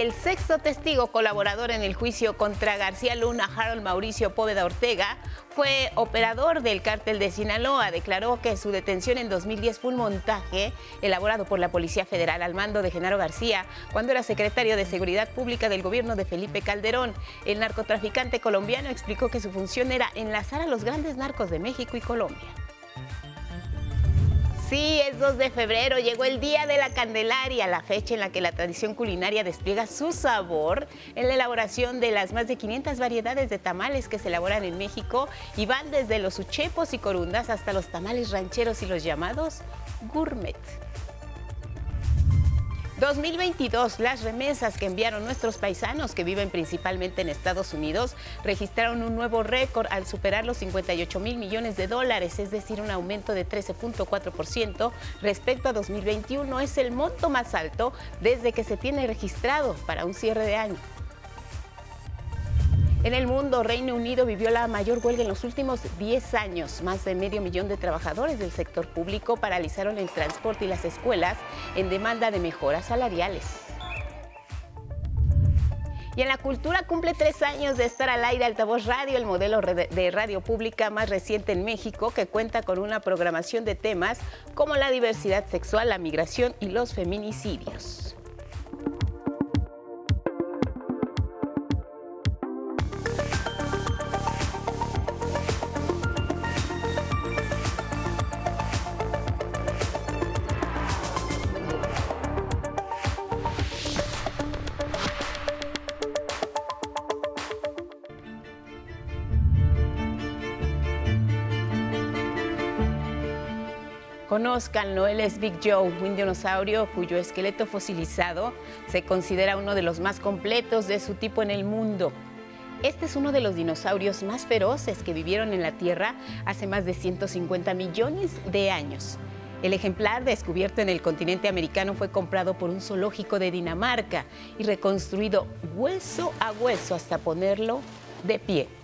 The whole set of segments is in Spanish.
El sexto testigo colaborador en el juicio contra García Luna, Harold Mauricio Póveda Ortega, fue operador del cártel de Sinaloa. Declaró que su detención en 2010 fue un montaje elaborado por la Policía Federal al mando de Genaro García cuando era secretario de Seguridad Pública del gobierno de Felipe Calderón. El narcotraficante colombiano explicó que su función era enlazar a los grandes narcos de México y Colombia. Sí, es 2 de febrero, llegó el Día de la Candelaria, la fecha en la que la tradición culinaria despliega su sabor en la elaboración de las más de 500 variedades de tamales que se elaboran en México y van desde los uchepos y corundas hasta los tamales rancheros y los llamados gourmet. 2022, las remesas que enviaron nuestros paisanos que viven principalmente en Estados Unidos registraron un nuevo récord al superar los 58 mil millones de dólares, es decir, un aumento de 13.4% respecto a 2021. Es el monto más alto desde que se tiene registrado para un cierre de año. En el mundo, Reino Unido vivió la mayor huelga en los últimos 10 años. Más de medio millón de trabajadores del sector público paralizaron el transporte y las escuelas en demanda de mejoras salariales. Y en la cultura cumple tres años de estar al aire Altavoz Radio, el modelo de radio pública más reciente en México, que cuenta con una programación de temas como la diversidad sexual, la migración y los feminicidios. Conozcanlo, él es Big Joe, un dinosaurio cuyo esqueleto fosilizado se considera uno de los más completos de su tipo en el mundo. Este es uno de los dinosaurios más feroces que vivieron en la Tierra hace más de 150 millones de años. El ejemplar descubierto en el continente americano fue comprado por un zoológico de Dinamarca y reconstruido hueso a hueso hasta ponerlo de pie.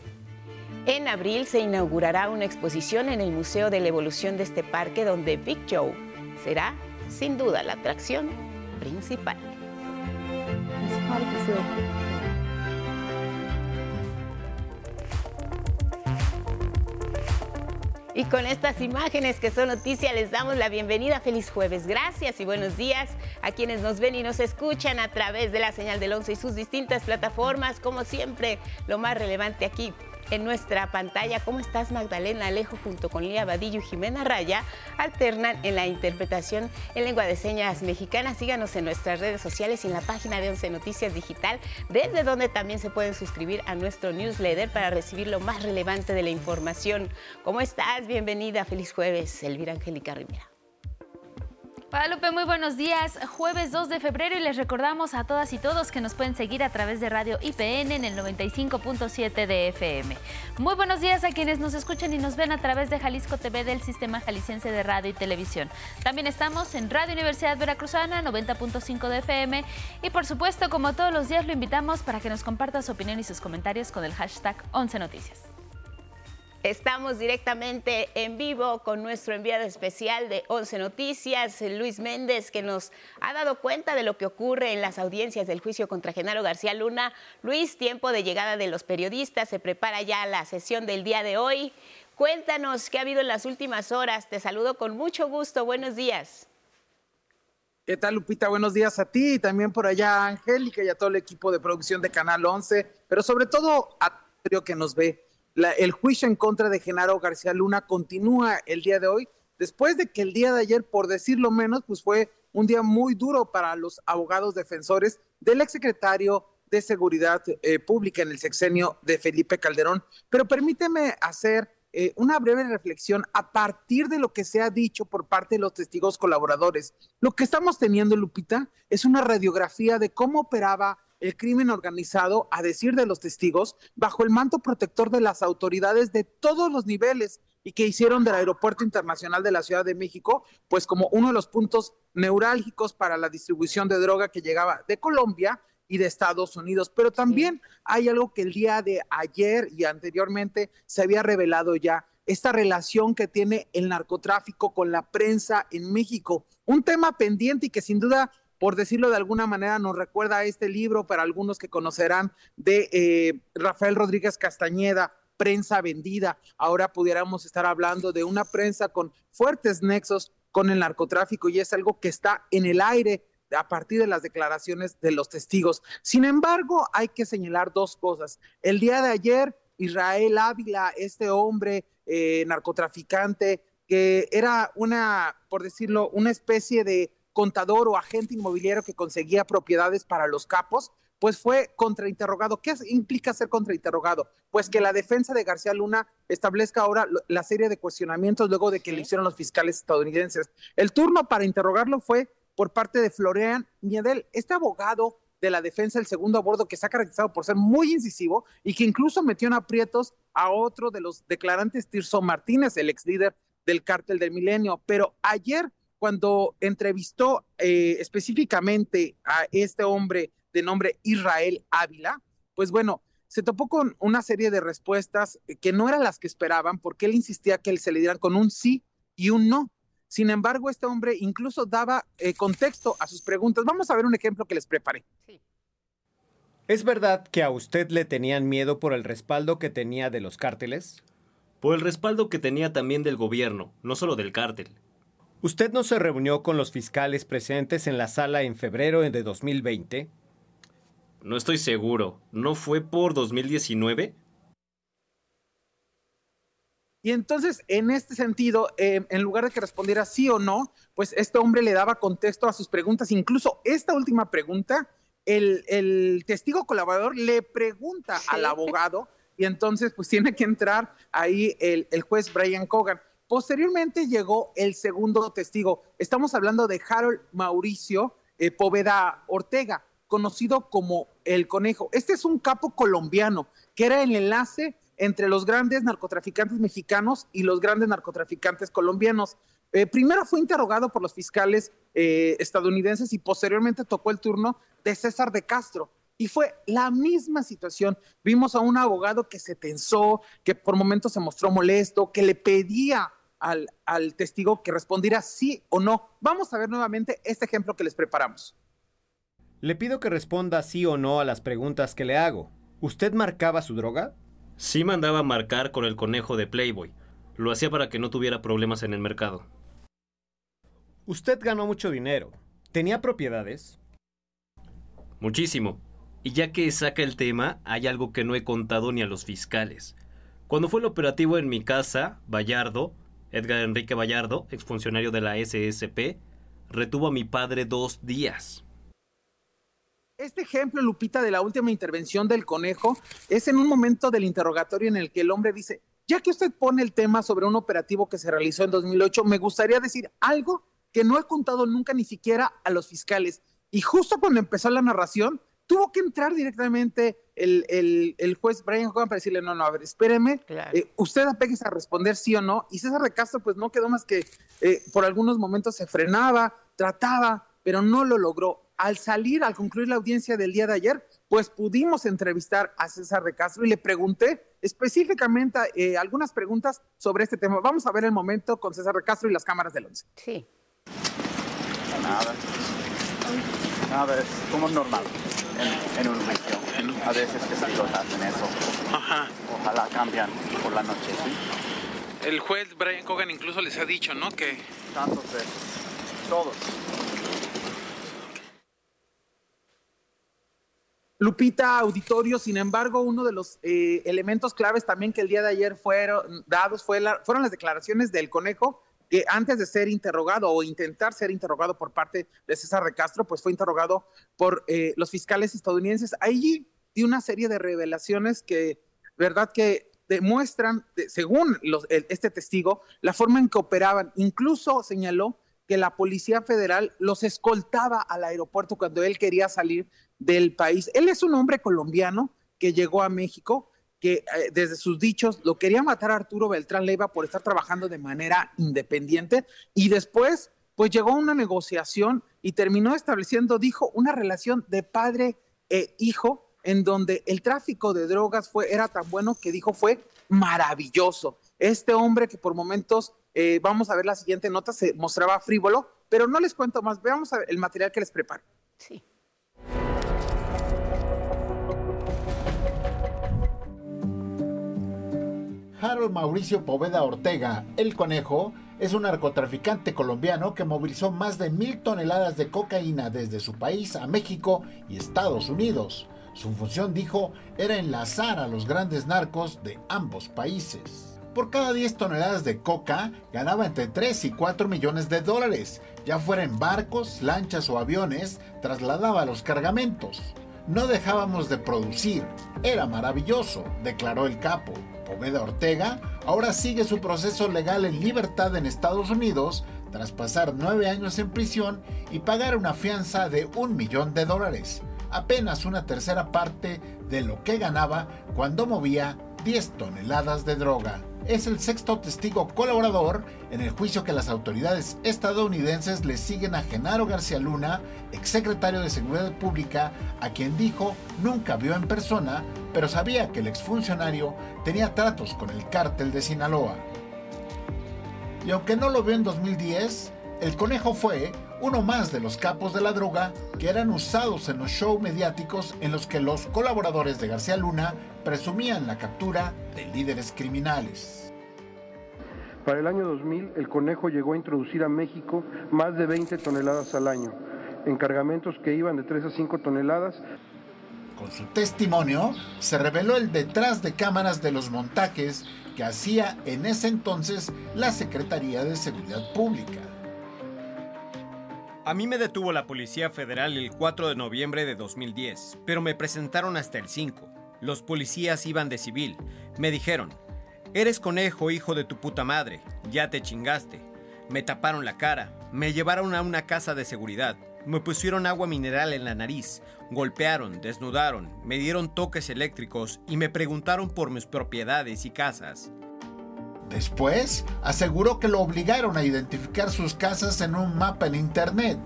En abril se inaugurará una exposición en el Museo de la Evolución de este parque donde Big Joe será sin duda la atracción principal. Y con estas imágenes que son noticia les damos la bienvenida. Feliz jueves. Gracias y buenos días a quienes nos ven y nos escuchan a través de la señal del 11 y sus distintas plataformas. Como siempre, lo más relevante aquí en nuestra pantalla. ¿Cómo estás, Magdalena Alejo, junto con Lía Badillo y Jimena Raya? Alternan en la interpretación en lengua de señas mexicana. Síganos en nuestras redes sociales y en la página de Once Noticias Digital, desde donde también se pueden suscribir a nuestro newsletter para recibir lo más relevante de la información. ¿Cómo estás? Bienvenida. Feliz jueves, Elvira Angélica Rivera. Guadalupe, muy buenos días. Jueves 2 de febrero y les recordamos a todas y todos que nos pueden seguir a través de Radio IPN en el 95.7 de FM. Muy buenos días a quienes nos escuchan y nos ven a través de Jalisco TV del Sistema Jalisciense de Radio y Televisión. También estamos en Radio Universidad Veracruzana 90.5 de FM y por supuesto, como todos los días, lo invitamos para que nos comparta su opinión y sus comentarios con el hashtag 11 Noticias. Estamos directamente en vivo con nuestro enviado especial de 11 Noticias, Luis Méndez, que nos ha dado cuenta de lo que ocurre en las audiencias del juicio contra Genaro García Luna. Luis, tiempo de llegada de los periodistas, se prepara ya la sesión del día de hoy. Cuéntanos qué ha habido en las últimas horas. Te saludo con mucho gusto. Buenos días. ¿Qué tal, Lupita? Buenos días a ti y también por allá Angélica y a todo el equipo de producción de Canal 11, pero sobre todo a que nos ve el juicio en contra de Genaro García Luna continúa el día de hoy, después de que el día de ayer, por decirlo menos, pues fue un día muy duro para los abogados defensores del exsecretario de Seguridad eh, Pública en el sexenio de Felipe Calderón. Pero permíteme hacer eh, una breve reflexión a partir de lo que se ha dicho por parte de los testigos colaboradores. Lo que estamos teniendo, Lupita, es una radiografía de cómo operaba el crimen organizado, a decir de los testigos, bajo el manto protector de las autoridades de todos los niveles y que hicieron del Aeropuerto Internacional de la Ciudad de México, pues como uno de los puntos neurálgicos para la distribución de droga que llegaba de Colombia y de Estados Unidos. Pero también hay algo que el día de ayer y anteriormente se había revelado ya, esta relación que tiene el narcotráfico con la prensa en México. Un tema pendiente y que sin duda por decirlo de alguna manera, nos recuerda a este libro para algunos que conocerán de eh, Rafael Rodríguez Castañeda, Prensa Vendida. Ahora pudiéramos estar hablando de una prensa con fuertes nexos con el narcotráfico y es algo que está en el aire a partir de las declaraciones de los testigos. Sin embargo, hay que señalar dos cosas. El día de ayer, Israel Ávila, este hombre eh, narcotraficante, que era una, por decirlo, una especie de contador o agente inmobiliario que conseguía propiedades para los capos, pues fue contrainterrogado. ¿Qué implica ser contrainterrogado? Pues que la defensa de García Luna establezca ahora la serie de cuestionamientos luego de que le hicieron los fiscales estadounidenses. El turno para interrogarlo fue por parte de Florian Miedel, este abogado de la defensa del segundo a bordo que se ha caracterizado por ser muy incisivo y que incluso metió en aprietos a otro de los declarantes, Tirso Martínez, el ex líder del cártel del milenio. Pero ayer, cuando entrevistó eh, específicamente a este hombre de nombre Israel Ávila, pues bueno, se topó con una serie de respuestas que no eran las que esperaban, porque él insistía que se le dieran con un sí y un no. Sin embargo, este hombre incluso daba eh, contexto a sus preguntas. Vamos a ver un ejemplo que les preparé. ¿Es verdad que a usted le tenían miedo por el respaldo que tenía de los cárteles? Por el respaldo que tenía también del gobierno, no solo del cártel. ¿Usted no se reunió con los fiscales presentes en la sala en febrero de 2020? No estoy seguro. ¿No fue por 2019? Y entonces, en este sentido, eh, en lugar de que respondiera sí o no, pues este hombre le daba contexto a sus preguntas. Incluso esta última pregunta, el, testigo colaborador le pregunta al abogado y entonces pues tiene que entrar ahí el, juez Brian Cogan. Posteriormente llegó el segundo testigo. Estamos hablando de Harold Mauricio eh, Poveda Ortega, conocido como el Conejo. Este es un capo colombiano que era el enlace entre los grandes narcotraficantes mexicanos y los grandes narcotraficantes colombianos. Eh, primero fue interrogado por los fiscales eh, estadounidenses y posteriormente tocó el turno de César de Castro. Y fue la misma situación. Vimos a un abogado que se tensó, que por momentos se mostró molesto, que le pedía al, al testigo que respondiera sí o no. Vamos a ver nuevamente este ejemplo que les preparamos. Le pido que responda sí o no a las preguntas que le hago. ¿Usted marcaba su droga? Sí mandaba marcar con el conejo de Playboy. Lo hacía para que no tuviera problemas en el mercado. Usted ganó mucho dinero. ¿Tenía propiedades? Muchísimo. Y ya que saca el tema, hay algo que no he contado ni a los fiscales. Cuando fue el operativo en mi casa, Vallardo, Edgar Enrique Vallardo, exfuncionario de la SSP, retuvo a mi padre dos días. Este ejemplo, Lupita, de la última intervención del conejo, es en un momento del interrogatorio en el que el hombre dice, ya que usted pone el tema sobre un operativo que se realizó en 2008, me gustaría decir algo que no he contado nunca ni siquiera a los fiscales. Y justo cuando empezó la narración, tuvo que entrar directamente el, juez Brian Hogan para decirle, no, no, a ver, espéreme, eh, usted apéguese a responder sí o no. Y César de Castro, pues no quedó más que eh, por algunos momentos se frenaba, trataba, pero no lo logró al salir, al concluir la audiencia del día de ayer, pues pudimos entrevistar a César de Castro y le pregunté específicamente eh, algunas preguntas sobre este tema. Vamos a ver el momento con César de Castro y las cámaras del 11. Sí. Nada. Nada, es como normal en, un juicio. A veces que sí hacen eso. Ajá. Ojalá cambian por la noche, ¿sí? El juez Brian Cogan incluso les ha dicho, ¿no? Que... Tantos veces. Todos. Lupita, auditorio, sin embargo, uno de los eh, elementos claves también que el día de ayer fueron dados fue fueron las declaraciones del conejo, que antes de ser interrogado o intentar ser interrogado por parte de César de Castro, pues fue interrogado por eh, los fiscales estadounidenses. Ahí dio una serie de revelaciones que, verdad, que demuestran, según este testigo, la forma en que operaban. Incluso señaló que la Policía Federal los escoltaba al aeropuerto cuando él quería salir del país. Él es un hombre colombiano que llegó a México, eh, desde sus dichos lo quería matar a Arturo Beltrán Leiva por estar trabajando de manera independiente y después pues llegó a una negociación y terminó estableciendo, dijo, una relación de padre e hijo en donde el tráfico de drogas fue, era tan bueno que dijo fue maravilloso. Este hombre que por momentos, eh, vamos a ver la siguiente nota, se mostraba frívolo, Pero no les cuento más, veamos el material que les preparo. Sí. Harold Mauricio Poveda Ortega, el conejo, es un narcotraficante colombiano que movilizó más de mil toneladas de cocaína desde su país a México y Estados Unidos. Su función, dijo, era enlazar a los grandes narcos de ambos países. Por cada 10 toneladas de coca ganaba entre 3 y 4 millones de dólares, ya fuera en barcos, lanchas o aviones, trasladaba los cargamentos. No dejábamos de producir, era maravilloso, declaró el capo. Poveda Ortega ahora sigue su proceso legal en libertad en Estados Unidos tras pasar nueve años en prisión y pagar una fianza de un millón de dólares, apenas una tercera parte de lo que ganaba cuando movía 10 toneladas de droga es el sexto testigo colaborador en el juicio que las autoridades estadounidenses le siguen a Genaro García Luna, exsecretario de Seguridad Pública, a quien dijo nunca vio en persona, pero sabía que el exfuncionario tenía tratos con el cártel de Sinaloa. Y aunque no lo vio en 2010, el conejo fue uno más de los capos de la droga que eran usados en los shows mediáticos en los que los colaboradores de García Luna presumían la captura de líderes criminales. Para el año 2000, el conejo llegó a introducir a México más de 20 toneladas al año, en cargamentos que iban de 3 a 5 toneladas. Con su testimonio, se reveló el detrás de cámaras de los montajes que hacía en ese entonces la Secretaría de Seguridad Pública. A mí me detuvo la Policía Federal el 4 de noviembre de 2010, pero me presentaron hasta el 5. Los policías iban de civil. Me dijeron, eres conejo, hijo de tu puta madre, ya te chingaste. Me taparon la cara, me llevaron a una casa de seguridad, me pusieron agua mineral en la nariz, golpearon, desnudaron, me dieron toques eléctricos y me preguntaron por mis propiedades y casas. Después, aseguró que lo obligaron a identificar sus casas en un mapa en internet.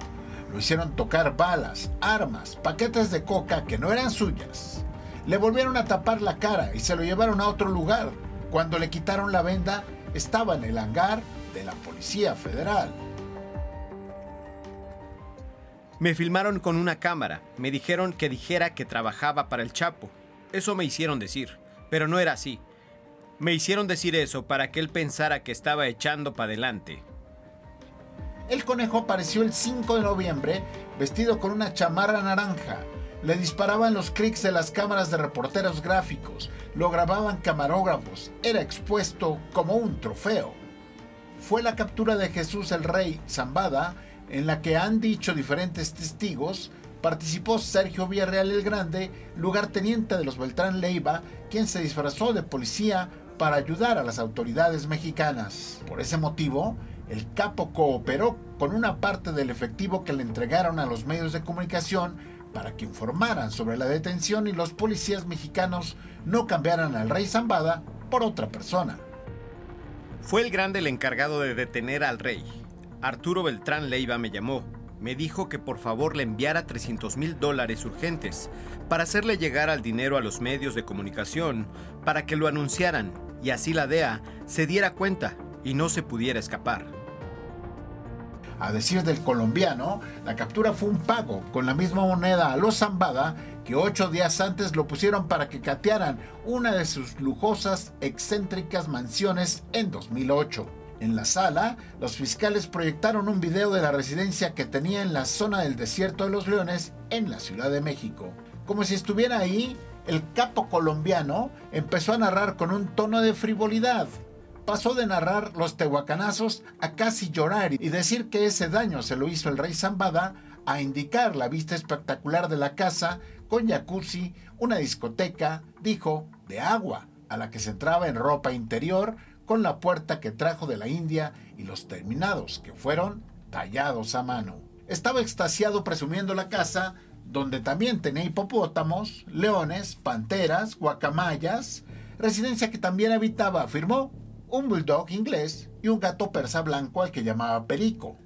Lo hicieron tocar balas, armas, paquetes de coca que no eran suyas. Le volvieron a tapar la cara y se lo llevaron a otro lugar. Cuando le quitaron la venda, estaba en el hangar de la Policía Federal. Me filmaron con una cámara. Me dijeron que dijera que trabajaba para el Chapo. Eso me hicieron decir, pero no era así. Me hicieron decir eso para que él pensara que estaba echando para adelante. El conejo apareció el 5 de noviembre vestido con una chamarra naranja. Le disparaban los clics de las cámaras de reporteros gráficos, lo grababan camarógrafos, era expuesto como un trofeo. Fue la captura de Jesús el Rey Zambada, en la que han dicho diferentes testigos, participó Sergio Villarreal el Grande, lugarteniente de los Beltrán Leiva, quien se disfrazó de policía para ayudar a las autoridades mexicanas. Por ese motivo, el capo cooperó con una parte del efectivo que le entregaron a los medios de comunicación para que informaran sobre la detención y los policías mexicanos no cambiaran al rey Zambada por otra persona. Fue el grande el encargado de detener al rey. Arturo Beltrán Leiva me llamó. Me dijo que por favor le enviara 300 mil dólares urgentes para hacerle llegar al dinero a los medios de comunicación para que lo anunciaran y así la DEA se diera cuenta y no se pudiera escapar. A decir del colombiano, la captura fue un pago con la misma moneda a los Zambada que ocho días antes lo pusieron para que catearan una de sus lujosas, excéntricas mansiones en 2008. En la sala, los fiscales proyectaron un video de la residencia que tenía en la zona del Desierto de los Leones en la Ciudad de México. Como si estuviera ahí, el capo colombiano empezó a narrar con un tono de frivolidad. Pasó de narrar los tehuacanazos a casi llorar y decir que ese daño se lo hizo el rey Zambada a indicar la vista espectacular de la casa con jacuzzi, una discoteca, dijo, de agua, a la que se entraba en ropa interior con la puerta que trajo de la India y los terminados que fueron tallados a mano. Estaba extasiado presumiendo la casa donde también tenía hipopótamos, leones, panteras, guacamayas, residencia que también habitaba, afirmó, un bulldog inglés y un gato persa blanco al que llamaba Perico.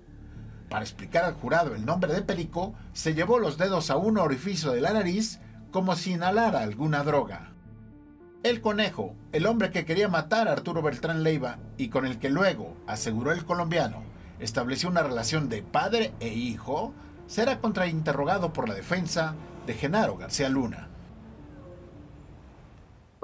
Para explicar al jurado el nombre de Perico, se llevó los dedos a un orificio de la nariz como si inhalara alguna droga. El conejo, el hombre que quería matar a Arturo Beltrán Leiva y con el que luego, aseguró el colombiano, estableció una relación de padre e hijo, será contrainterrogado por la defensa de Genaro García Luna.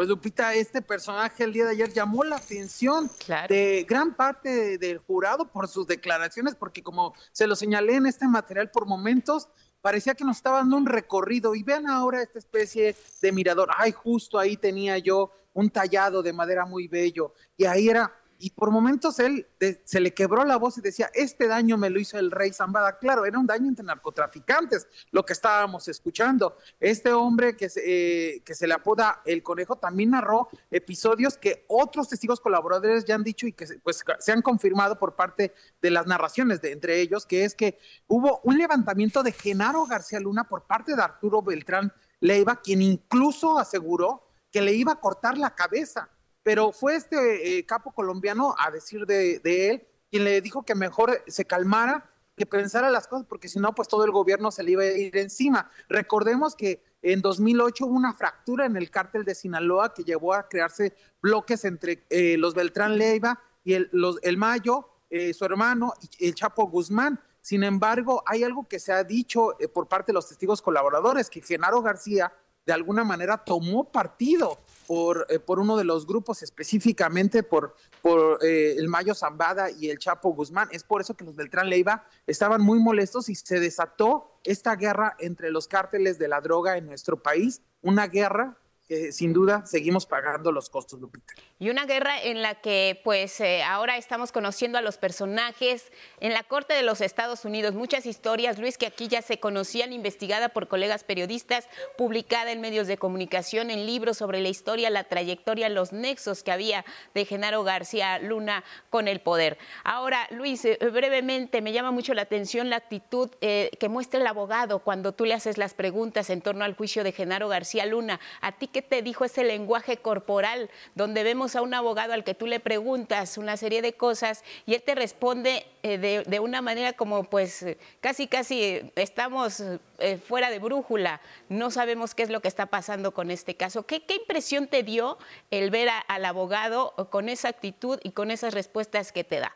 Pues Lupita, este personaje el día de ayer llamó la atención de gran parte del jurado por sus declaraciones, porque como se lo señalé en este material por momentos, parecía que nos estaba dando un recorrido. Y vean ahora esta especie de mirador. Ay, justo ahí tenía yo un tallado de madera muy bello. Y ahí era y por momentos él se le quebró la voz y decía, este daño me lo hizo el rey Zambada. Claro, era un daño entre narcotraficantes, lo que estábamos escuchando. Este hombre que se, eh, que se le apoda el conejo también narró episodios que otros testigos colaboradores ya han dicho y que pues, se han confirmado por parte de las narraciones de entre ellos, que es que hubo un levantamiento de Genaro García Luna por parte de Arturo Beltrán Leiva, quien incluso aseguró que le iba a cortar la cabeza pero fue este eh, capo colombiano, a decir de, él, quien le dijo que mejor se calmara, que pensara las cosas, porque si no, pues todo el gobierno se le iba a ir encima. Recordemos que en 2008 hubo una fractura en el cártel de Sinaloa que llevó a crearse bloques entre eh, los Beltrán Leiva y el, el Mayo, eh, su hermano, y el Chapo Guzmán. Sin embargo, hay algo que se ha dicho por parte de los testigos colaboradores, que Genaro García de alguna manera tomó partido por, eh, por uno de los grupos, específicamente por, por eh, el Mayo Zambada y el Chapo Guzmán. Es por eso que los Beltrán Leiva estaban muy molestos y se desató esta guerra entre los cárteles de la droga en nuestro país, una guerra sin duda seguimos pagando los costos, Lupita. Y una guerra en la que pues eh, ahora estamos conociendo a los personajes en la Corte de los Estados Unidos. Muchas historias, Luis, que aquí ya se conocían, investigada por colegas periodistas, publicada en medios de comunicación, en libros sobre la historia, la trayectoria, los nexos que había de Genaro García Luna con el poder. Ahora, Luis, eh, brevemente, me llama mucho la atención la actitud eh, que muestra el abogado cuando tú le haces las preguntas en torno al juicio de Genaro García Luna. A ti te dijo ese lenguaje corporal, donde vemos a un abogado al que tú le preguntas una serie de cosas y él te responde eh, de, una manera como pues casi casi estamos eh, fuera de brújula, no sabemos qué es lo que está pasando con este caso. ¿Qué, impresión te dio el ver al abogado con esa actitud y con esas respuestas que te da?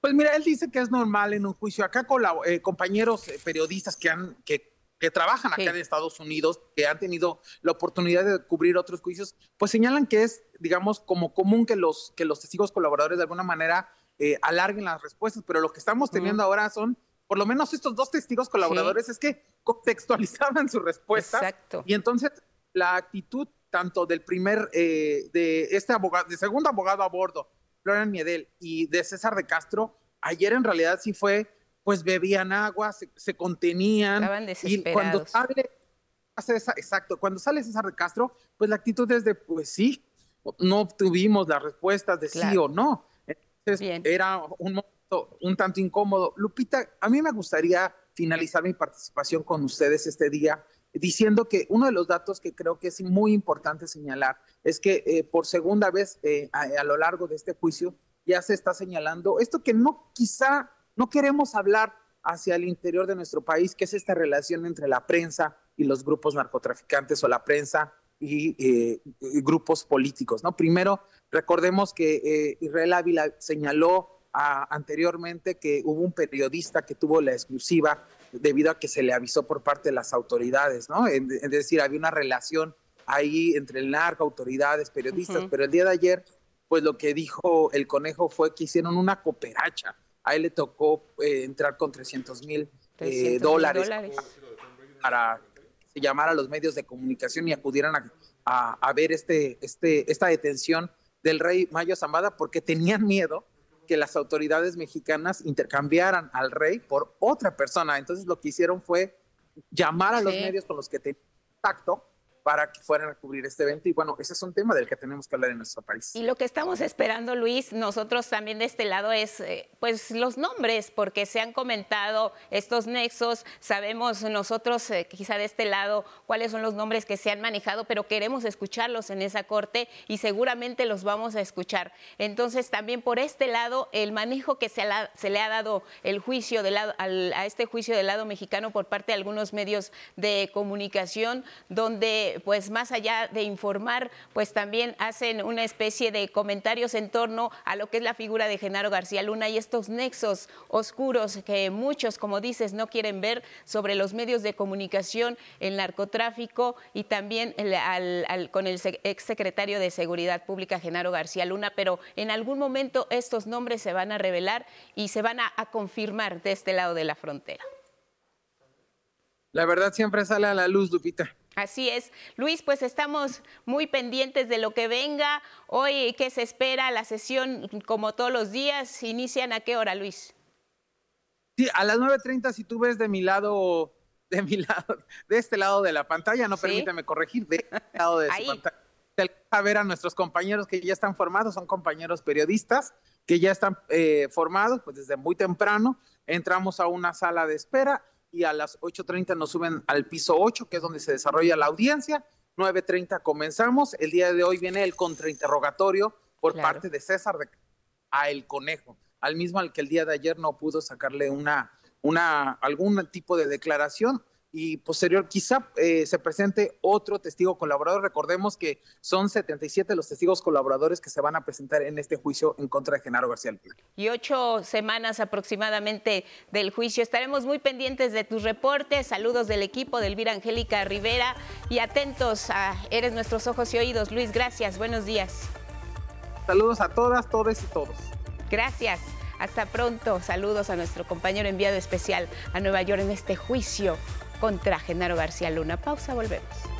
Pues mira, él dice que es normal en un juicio. Acá con eh, compañeros periodistas que han que que trabajan acá en Estados Unidos, que han tenido la oportunidad de cubrir otros juicios, pues señalan que es, digamos, como común que los, que los testigos colaboradores de alguna manera eh, alarguen las respuestas, pero lo que estamos teniendo ahora son, por lo menos estos dos testigos colaboradores, es que contextualizaban su respuesta. Exacto. Y entonces la actitud tanto del primer, eh, de este abogado, de segundo abogado a bordo, Florian Miedel, y de César de Castro, ayer en realidad sí fue pues bebían agua, se, contenían. Estaban desesperados. Y cuando sale, exacto, cuando sale César de Castro, pues la actitud es de, pues sí, no obtuvimos las respuestas de sí o no. Entonces era un momento un tanto incómodo. Lupita, a mí me gustaría finalizar mi participación con ustedes este día diciendo que uno de los datos que creo que es muy importante señalar es que eh, por segunda vez eh, a, lo largo de este juicio ya se está señalando esto que no quizá no queremos hablar hacia el interior de nuestro país, que es esta relación entre la prensa y los grupos narcotraficantes o la prensa y, eh, grupos políticos. ¿no? Primero, recordemos que eh, Israel Ávila señaló anteriormente que hubo un periodista que tuvo la exclusiva debido a que se le avisó por parte de las autoridades, ¿no? Es decir, había una relación ahí entre el narco, autoridades, periodistas, pero el día de ayer, pues lo que dijo el conejo fue que hicieron una cooperacha a él le tocó eh, entrar con 300 mil eh, dólares, para llamar a los medios de comunicación y acudieran a, ver este, este, esta detención del rey Mayo Zambada porque tenían miedo que las autoridades mexicanas intercambiaran al rey por otra persona. Entonces lo que hicieron fue llamar a los medios con los que tenían contacto para que fueran a cubrir este evento. Y bueno, ese es un tema del que tenemos que hablar en nuestro país. Y lo que estamos esperando, Luis, nosotros también de este lado es eh, pues los nombres, porque se han comentado estos nexos, sabemos nosotros eh, quizá de este lado cuáles son los nombres que se han manejado, pero queremos escucharlos en esa corte y seguramente los vamos a escuchar. Entonces también por este lado, el manejo que se, le ha dado el juicio de lado, a este juicio del lado mexicano por parte de algunos medios de comunicación, donde pues más allá de informar, pues también hacen una especie de comentarios en torno a lo que es la figura de Genaro García Luna y esto estos nexos oscuros que muchos, como dices, no quieren ver sobre los medios de comunicación, el narcotráfico y también con el exsecretario de Seguridad Pública, Genaro García Luna, pero en algún momento estos nombres se van a revelar y se van a confirmar de este lado de la frontera. La verdad siempre sale a la luz, Lupita. Así es. Luis, pues estamos muy pendientes de lo que venga. Hoy, ¿qué se espera? La sesión, como todos los días, ¿inician a qué hora, Luis? Sí, a las 9.30, si tú ves de mi lado, de mi lado, de este lado de la pantalla, no permíteme corregir, de este lado de su pantalla. A ver a nuestros compañeros que ya están formados, son compañeros periodistas que ya están eh, formados, pues desde muy temprano entramos a una sala de espera y a las 8.30 nos suben al piso 8, que es donde se desarrolla la audiencia. 9.30 comenzamos. El día de hoy viene el contrainterrogatorio por parte de César a El Conejo, al mismo al que el día de ayer no pudo sacarle una, una, algún tipo de declaración y posterior quizá eh, se presente otro testigo colaborador. Recordemos que son 77 los testigos colaboradores que se van a presentar en este juicio en contra de Genaro García Luna. Y ocho semanas aproximadamente del juicio. Estaremos muy pendientes de tus reportes. Saludos del equipo de Elvira Angélica Rivera y atentos a Eres nuestros ojos y oídos. Luis, gracias. Buenos días. Saludos a todas, todos y todos. Gracias. Hasta pronto. Saludos a nuestro compañero enviado especial a Nueva York en este juicio contra Genaro García Luna. Pausa, volvemos.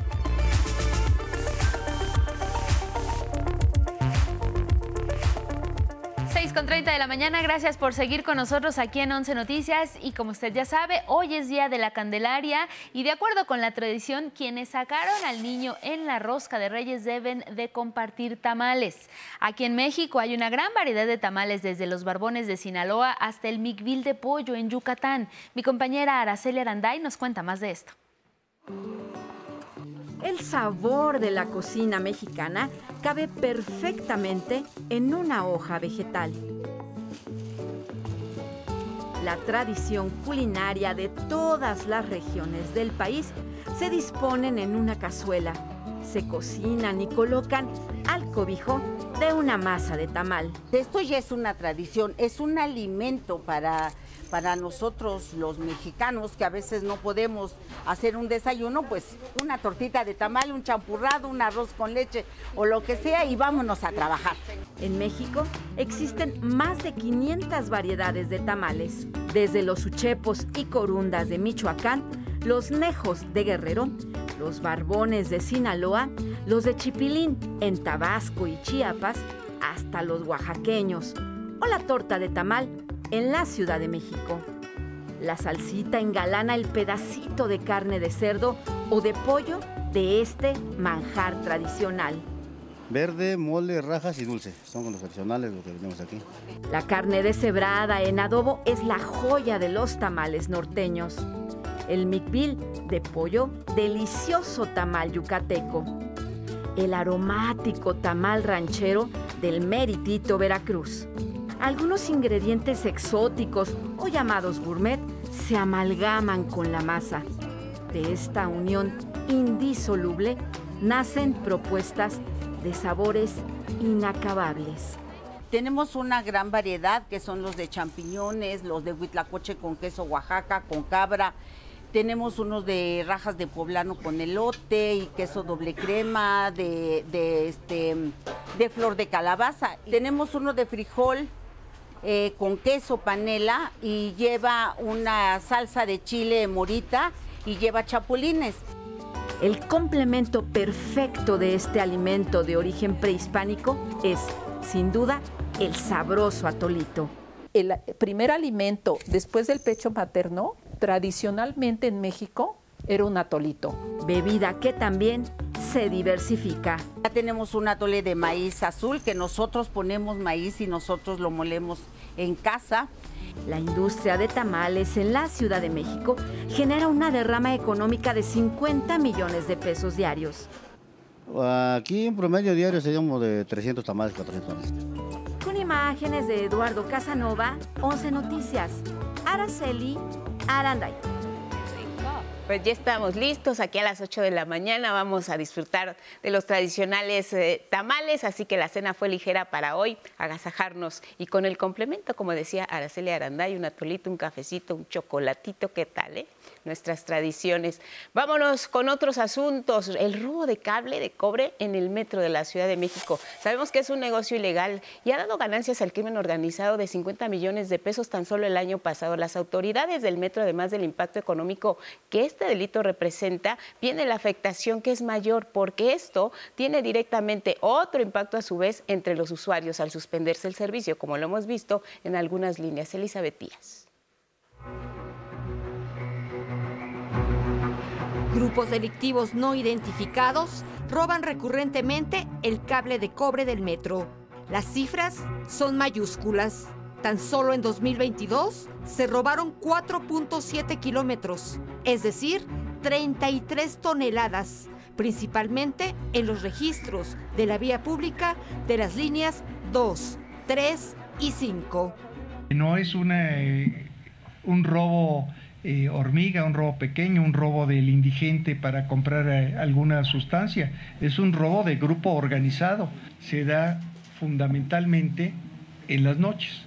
6 con 30 de la mañana, gracias por seguir con nosotros aquí en Once Noticias y como usted ya sabe, hoy es Día de la Candelaria y de acuerdo con la tradición, quienes sacaron al niño en la rosca de Reyes deben de compartir tamales. Aquí en México hay una gran variedad de tamales desde los barbones de Sinaloa hasta el migvil de pollo en Yucatán. Mi compañera Araceli Aranday nos cuenta más de esto. El sabor de la cocina mexicana cabe perfectamente en una hoja vegetal. La tradición culinaria de todas las regiones del país se disponen en una cazuela, se cocinan y colocan al cobijo de una masa de tamal. Esto ya es una tradición, es un alimento para, para nosotros los mexicanos que a veces no podemos hacer un desayuno, pues una tortita de tamal, un champurrado, un arroz con leche o lo que sea y vámonos a trabajar. En México existen más de 500 variedades de tamales, desde los uchepos y corundas de Michoacán, los nejos de Guerrero, los barbones de Sinaloa, los de Chipilín en Tabasco y Chiapas, hasta los oaxaqueños, o la torta de tamal en la Ciudad de México. La salsita engalana el pedacito de carne de cerdo o de pollo de este manjar tradicional. Verde, mole, rajas y dulce. Son los tradicionales lo que tenemos aquí. La carne deshebrada en adobo es la joya de los tamales norteños el micbil de pollo, delicioso tamal yucateco, el aromático tamal ranchero del Meritito Veracruz. Algunos ingredientes exóticos o llamados gourmet se amalgaman con la masa. De esta unión indisoluble nacen propuestas de sabores inacabables. Tenemos una gran variedad que son los de champiñones, los de huitlacoche con queso Oaxaca, con cabra, tenemos unos de rajas de poblano con elote y queso doble crema, de, este, de flor de calabaza. Tenemos uno de frijol eh, con queso panela y lleva una salsa de chile morita y lleva chapulines. El complemento perfecto de este alimento de origen prehispánico es, sin duda, el sabroso atolito. El primer alimento después del pecho materno tradicionalmente en México era un atolito. Bebida que también se diversifica. Ya tenemos un atole de maíz azul que nosotros ponemos maíz y nosotros lo molemos en casa. La industria de tamales en la Ciudad de México genera una derrama económica de 50 millones de pesos diarios. Aquí en promedio diario seríamos de 300 tamales, 400 tamales. Con imágenes de Eduardo Casanova, 11 Noticias. Araceli Aranday. Pues ya estamos listos, aquí a las 8 de la mañana vamos a disfrutar de los tradicionales eh, tamales, así que la cena fue ligera para hoy, agasajarnos y con el complemento, como decía Araceli Aranday, un atolito, un cafecito, un chocolatito, ¿qué tal? Eh? Nuestras tradiciones. Vámonos con otros asuntos, el robo de cable de cobre en el metro de la Ciudad de México. Sabemos que es un negocio ilegal y ha dado ganancias al crimen organizado de 50 millones de pesos tan solo el año pasado. Las autoridades del metro, además del impacto económico que este delito representa, viene la afectación que es mayor porque esto tiene directamente otro impacto a su vez entre los usuarios al suspenderse el servicio, como lo hemos visto en algunas líneas. Elizabeth Díaz. Grupos delictivos no identificados roban recurrentemente el cable de cobre del metro. Las cifras son mayúsculas. Tan solo en 2022 se robaron 4.7 kilómetros, es decir, 33 toneladas, principalmente en los registros de la vía pública de las líneas 2, 3 y 5. No es una, eh, un robo eh, hormiga, un robo pequeño, un robo del indigente para comprar eh, alguna sustancia. Es un robo de grupo organizado. Se da fundamentalmente en las noches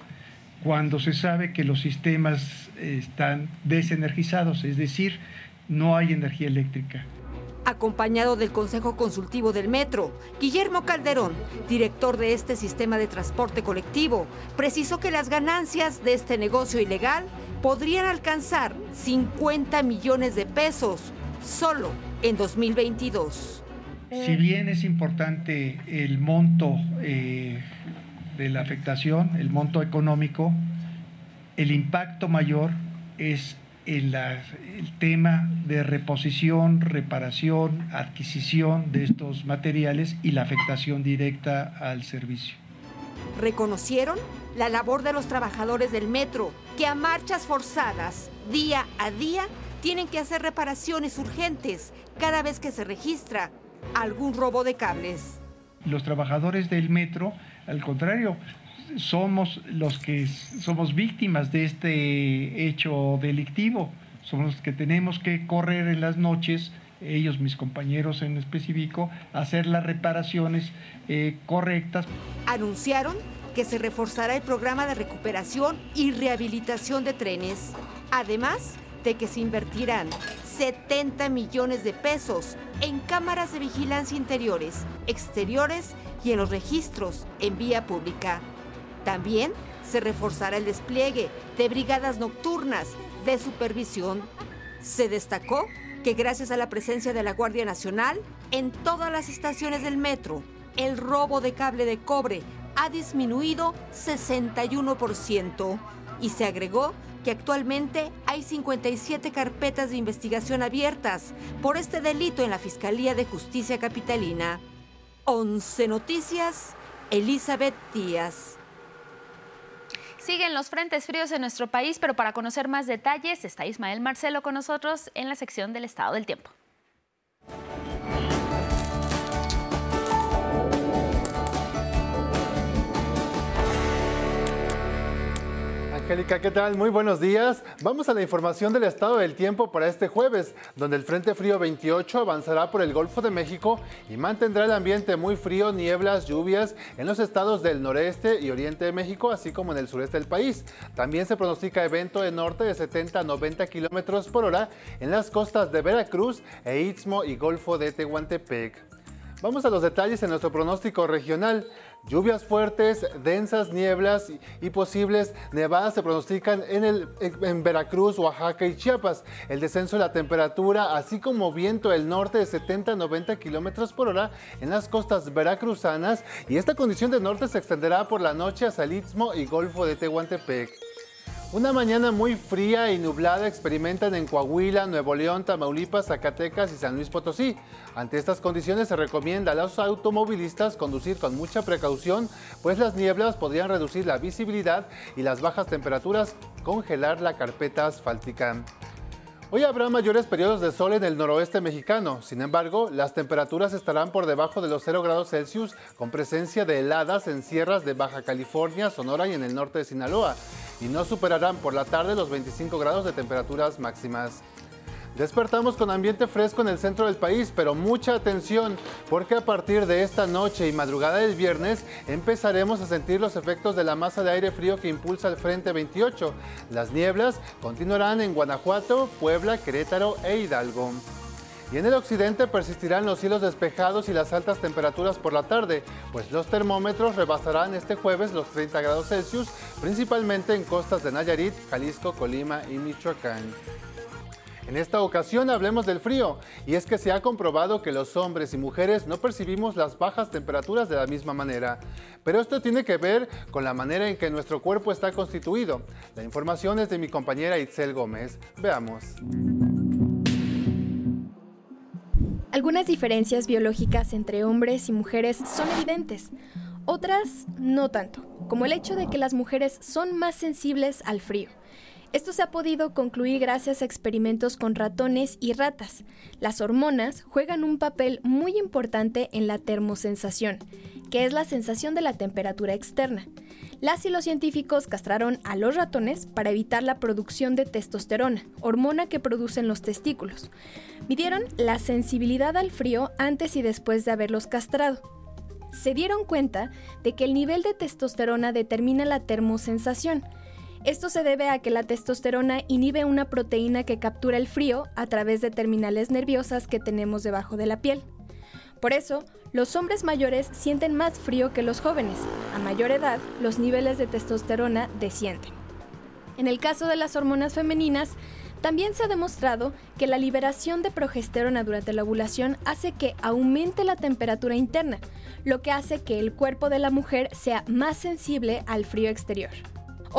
cuando se sabe que los sistemas están desenergizados, es decir, no hay energía eléctrica. Acompañado del Consejo Consultivo del Metro, Guillermo Calderón, director de este sistema de transporte colectivo, precisó que las ganancias de este negocio ilegal podrían alcanzar 50 millones de pesos solo en 2022. Si bien es importante el monto eh, de la afectación, el monto económico, el impacto mayor es el tema de reposición, reparación, adquisición de estos materiales y la afectación directa al servicio. Reconocieron la labor de los trabajadores del metro, que a marchas forzadas, día a día, tienen que hacer reparaciones urgentes cada vez que se registra algún robo de cables. Los trabajadores del metro al contrario, somos los que somos víctimas de este hecho delictivo. Somos los que tenemos que correr en las noches, ellos, mis compañeros en específico, hacer las reparaciones eh, correctas. Anunciaron que se reforzará el programa de recuperación y rehabilitación de trenes. Además, que se invertirán 70 millones de pesos en cámaras de vigilancia interiores, exteriores y en los registros en vía pública. También se reforzará el despliegue de brigadas nocturnas de supervisión. Se destacó que gracias a la presencia de la Guardia Nacional en todas las estaciones del metro, el robo de cable de cobre ha disminuido 61% y se agregó que actualmente hay 57 carpetas de investigación abiertas por este delito en la Fiscalía de Justicia Capitalina. 11 Noticias, Elizabeth Díaz. Siguen los frentes fríos en nuestro país, pero para conocer más detalles está Ismael Marcelo con nosotros en la sección del estado del tiempo. Angélica, ¿qué tal? Muy buenos días. Vamos a la información del estado del tiempo para este jueves, donde el Frente Frío 28 avanzará por el Golfo de México y mantendrá el ambiente muy frío, nieblas, lluvias en los estados del noreste y oriente de México, así como en el sureste del país. También se pronostica evento de norte de 70 a 90 kilómetros por hora en las costas de Veracruz e Istmo y Golfo de Tehuantepec. Vamos a los detalles en nuestro pronóstico regional. Lluvias fuertes, densas nieblas y posibles nevadas se pronostican en, el, en Veracruz, Oaxaca y Chiapas. El descenso de la temperatura, así como viento del norte de 70 a 90 kilómetros por hora en las costas veracruzanas. Y esta condición de norte se extenderá por la noche hacia el Istmo y Golfo de Tehuantepec. Una mañana muy fría y nublada experimentan en Coahuila, Nuevo León, Tamaulipas, Zacatecas y San Luis Potosí. Ante estas condiciones se recomienda a los automovilistas conducir con mucha precaución, pues las nieblas podrían reducir la visibilidad y las bajas temperaturas congelar la carpeta asfáltica. Hoy habrá mayores periodos de sol en el noroeste mexicano, sin embargo, las temperaturas estarán por debajo de los 0 grados Celsius con presencia de heladas en sierras de Baja California, Sonora y en el norte de Sinaloa, y no superarán por la tarde los 25 grados de temperaturas máximas. Despertamos con ambiente fresco en el centro del país, pero mucha atención, porque a partir de esta noche y madrugada del viernes empezaremos a sentir los efectos de la masa de aire frío que impulsa el Frente 28. Las nieblas continuarán en Guanajuato, Puebla, Querétaro e Hidalgo. Y en el occidente persistirán los cielos despejados y las altas temperaturas por la tarde, pues los termómetros rebasarán este jueves los 30 grados Celsius, principalmente en costas de Nayarit, Jalisco, Colima y Michoacán. En esta ocasión hablemos del frío, y es que se ha comprobado que los hombres y mujeres no percibimos las bajas temperaturas de la misma manera. Pero esto tiene que ver con la manera en que nuestro cuerpo está constituido. La información es de mi compañera Itzel Gómez. Veamos. Algunas diferencias biológicas entre hombres y mujeres son evidentes, otras no tanto, como el hecho de que las mujeres son más sensibles al frío. Esto se ha podido concluir gracias a experimentos con ratones y ratas. Las hormonas juegan un papel muy importante en la termosensación, que es la sensación de la temperatura externa. Las y los científicos castraron a los ratones para evitar la producción de testosterona, hormona que producen los testículos. Midieron la sensibilidad al frío antes y después de haberlos castrado. Se dieron cuenta de que el nivel de testosterona determina la termosensación, esto se debe a que la testosterona inhibe una proteína que captura el frío a través de terminales nerviosas que tenemos debajo de la piel. Por eso, los hombres mayores sienten más frío que los jóvenes. A mayor edad, los niveles de testosterona descienden. En el caso de las hormonas femeninas, también se ha demostrado que la liberación de progesterona durante la ovulación hace que aumente la temperatura interna, lo que hace que el cuerpo de la mujer sea más sensible al frío exterior.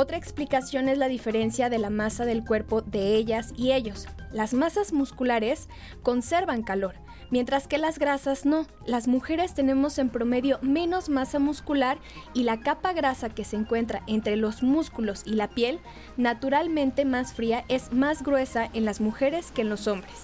Otra explicación es la diferencia de la masa del cuerpo de ellas y ellos. Las masas musculares conservan calor, mientras que las grasas no. Las mujeres tenemos en promedio menos masa muscular y la capa grasa que se encuentra entre los músculos y la piel, naturalmente más fría, es más gruesa en las mujeres que en los hombres.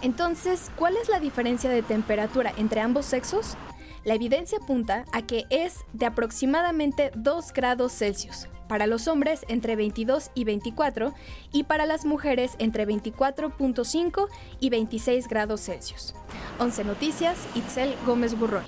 Entonces, ¿cuál es la diferencia de temperatura entre ambos sexos? La evidencia apunta a que es de aproximadamente 2 grados Celsius, para los hombres entre 22 y 24 y para las mujeres entre 24.5 y 26 grados Celsius. 11 Noticias, Itzel Gómez Burrola.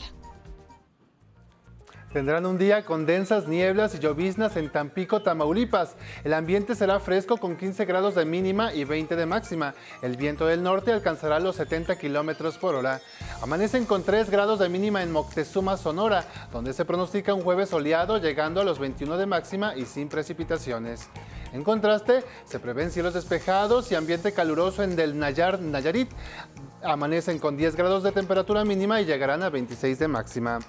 Tendrán un día con densas nieblas y lloviznas en Tampico, Tamaulipas. El ambiente será fresco con 15 grados de mínima y 20 de máxima. El viento del norte alcanzará los 70 kilómetros por hora. Amanecen con 3 grados de mínima en Moctezuma, Sonora, donde se pronostica un jueves soleado llegando a los 21 de máxima y sin precipitaciones. En contraste, se prevén cielos despejados y ambiente caluroso en Del Nayar, Nayarit. Amanecen con 10 grados de temperatura mínima y llegarán a 26 de máxima.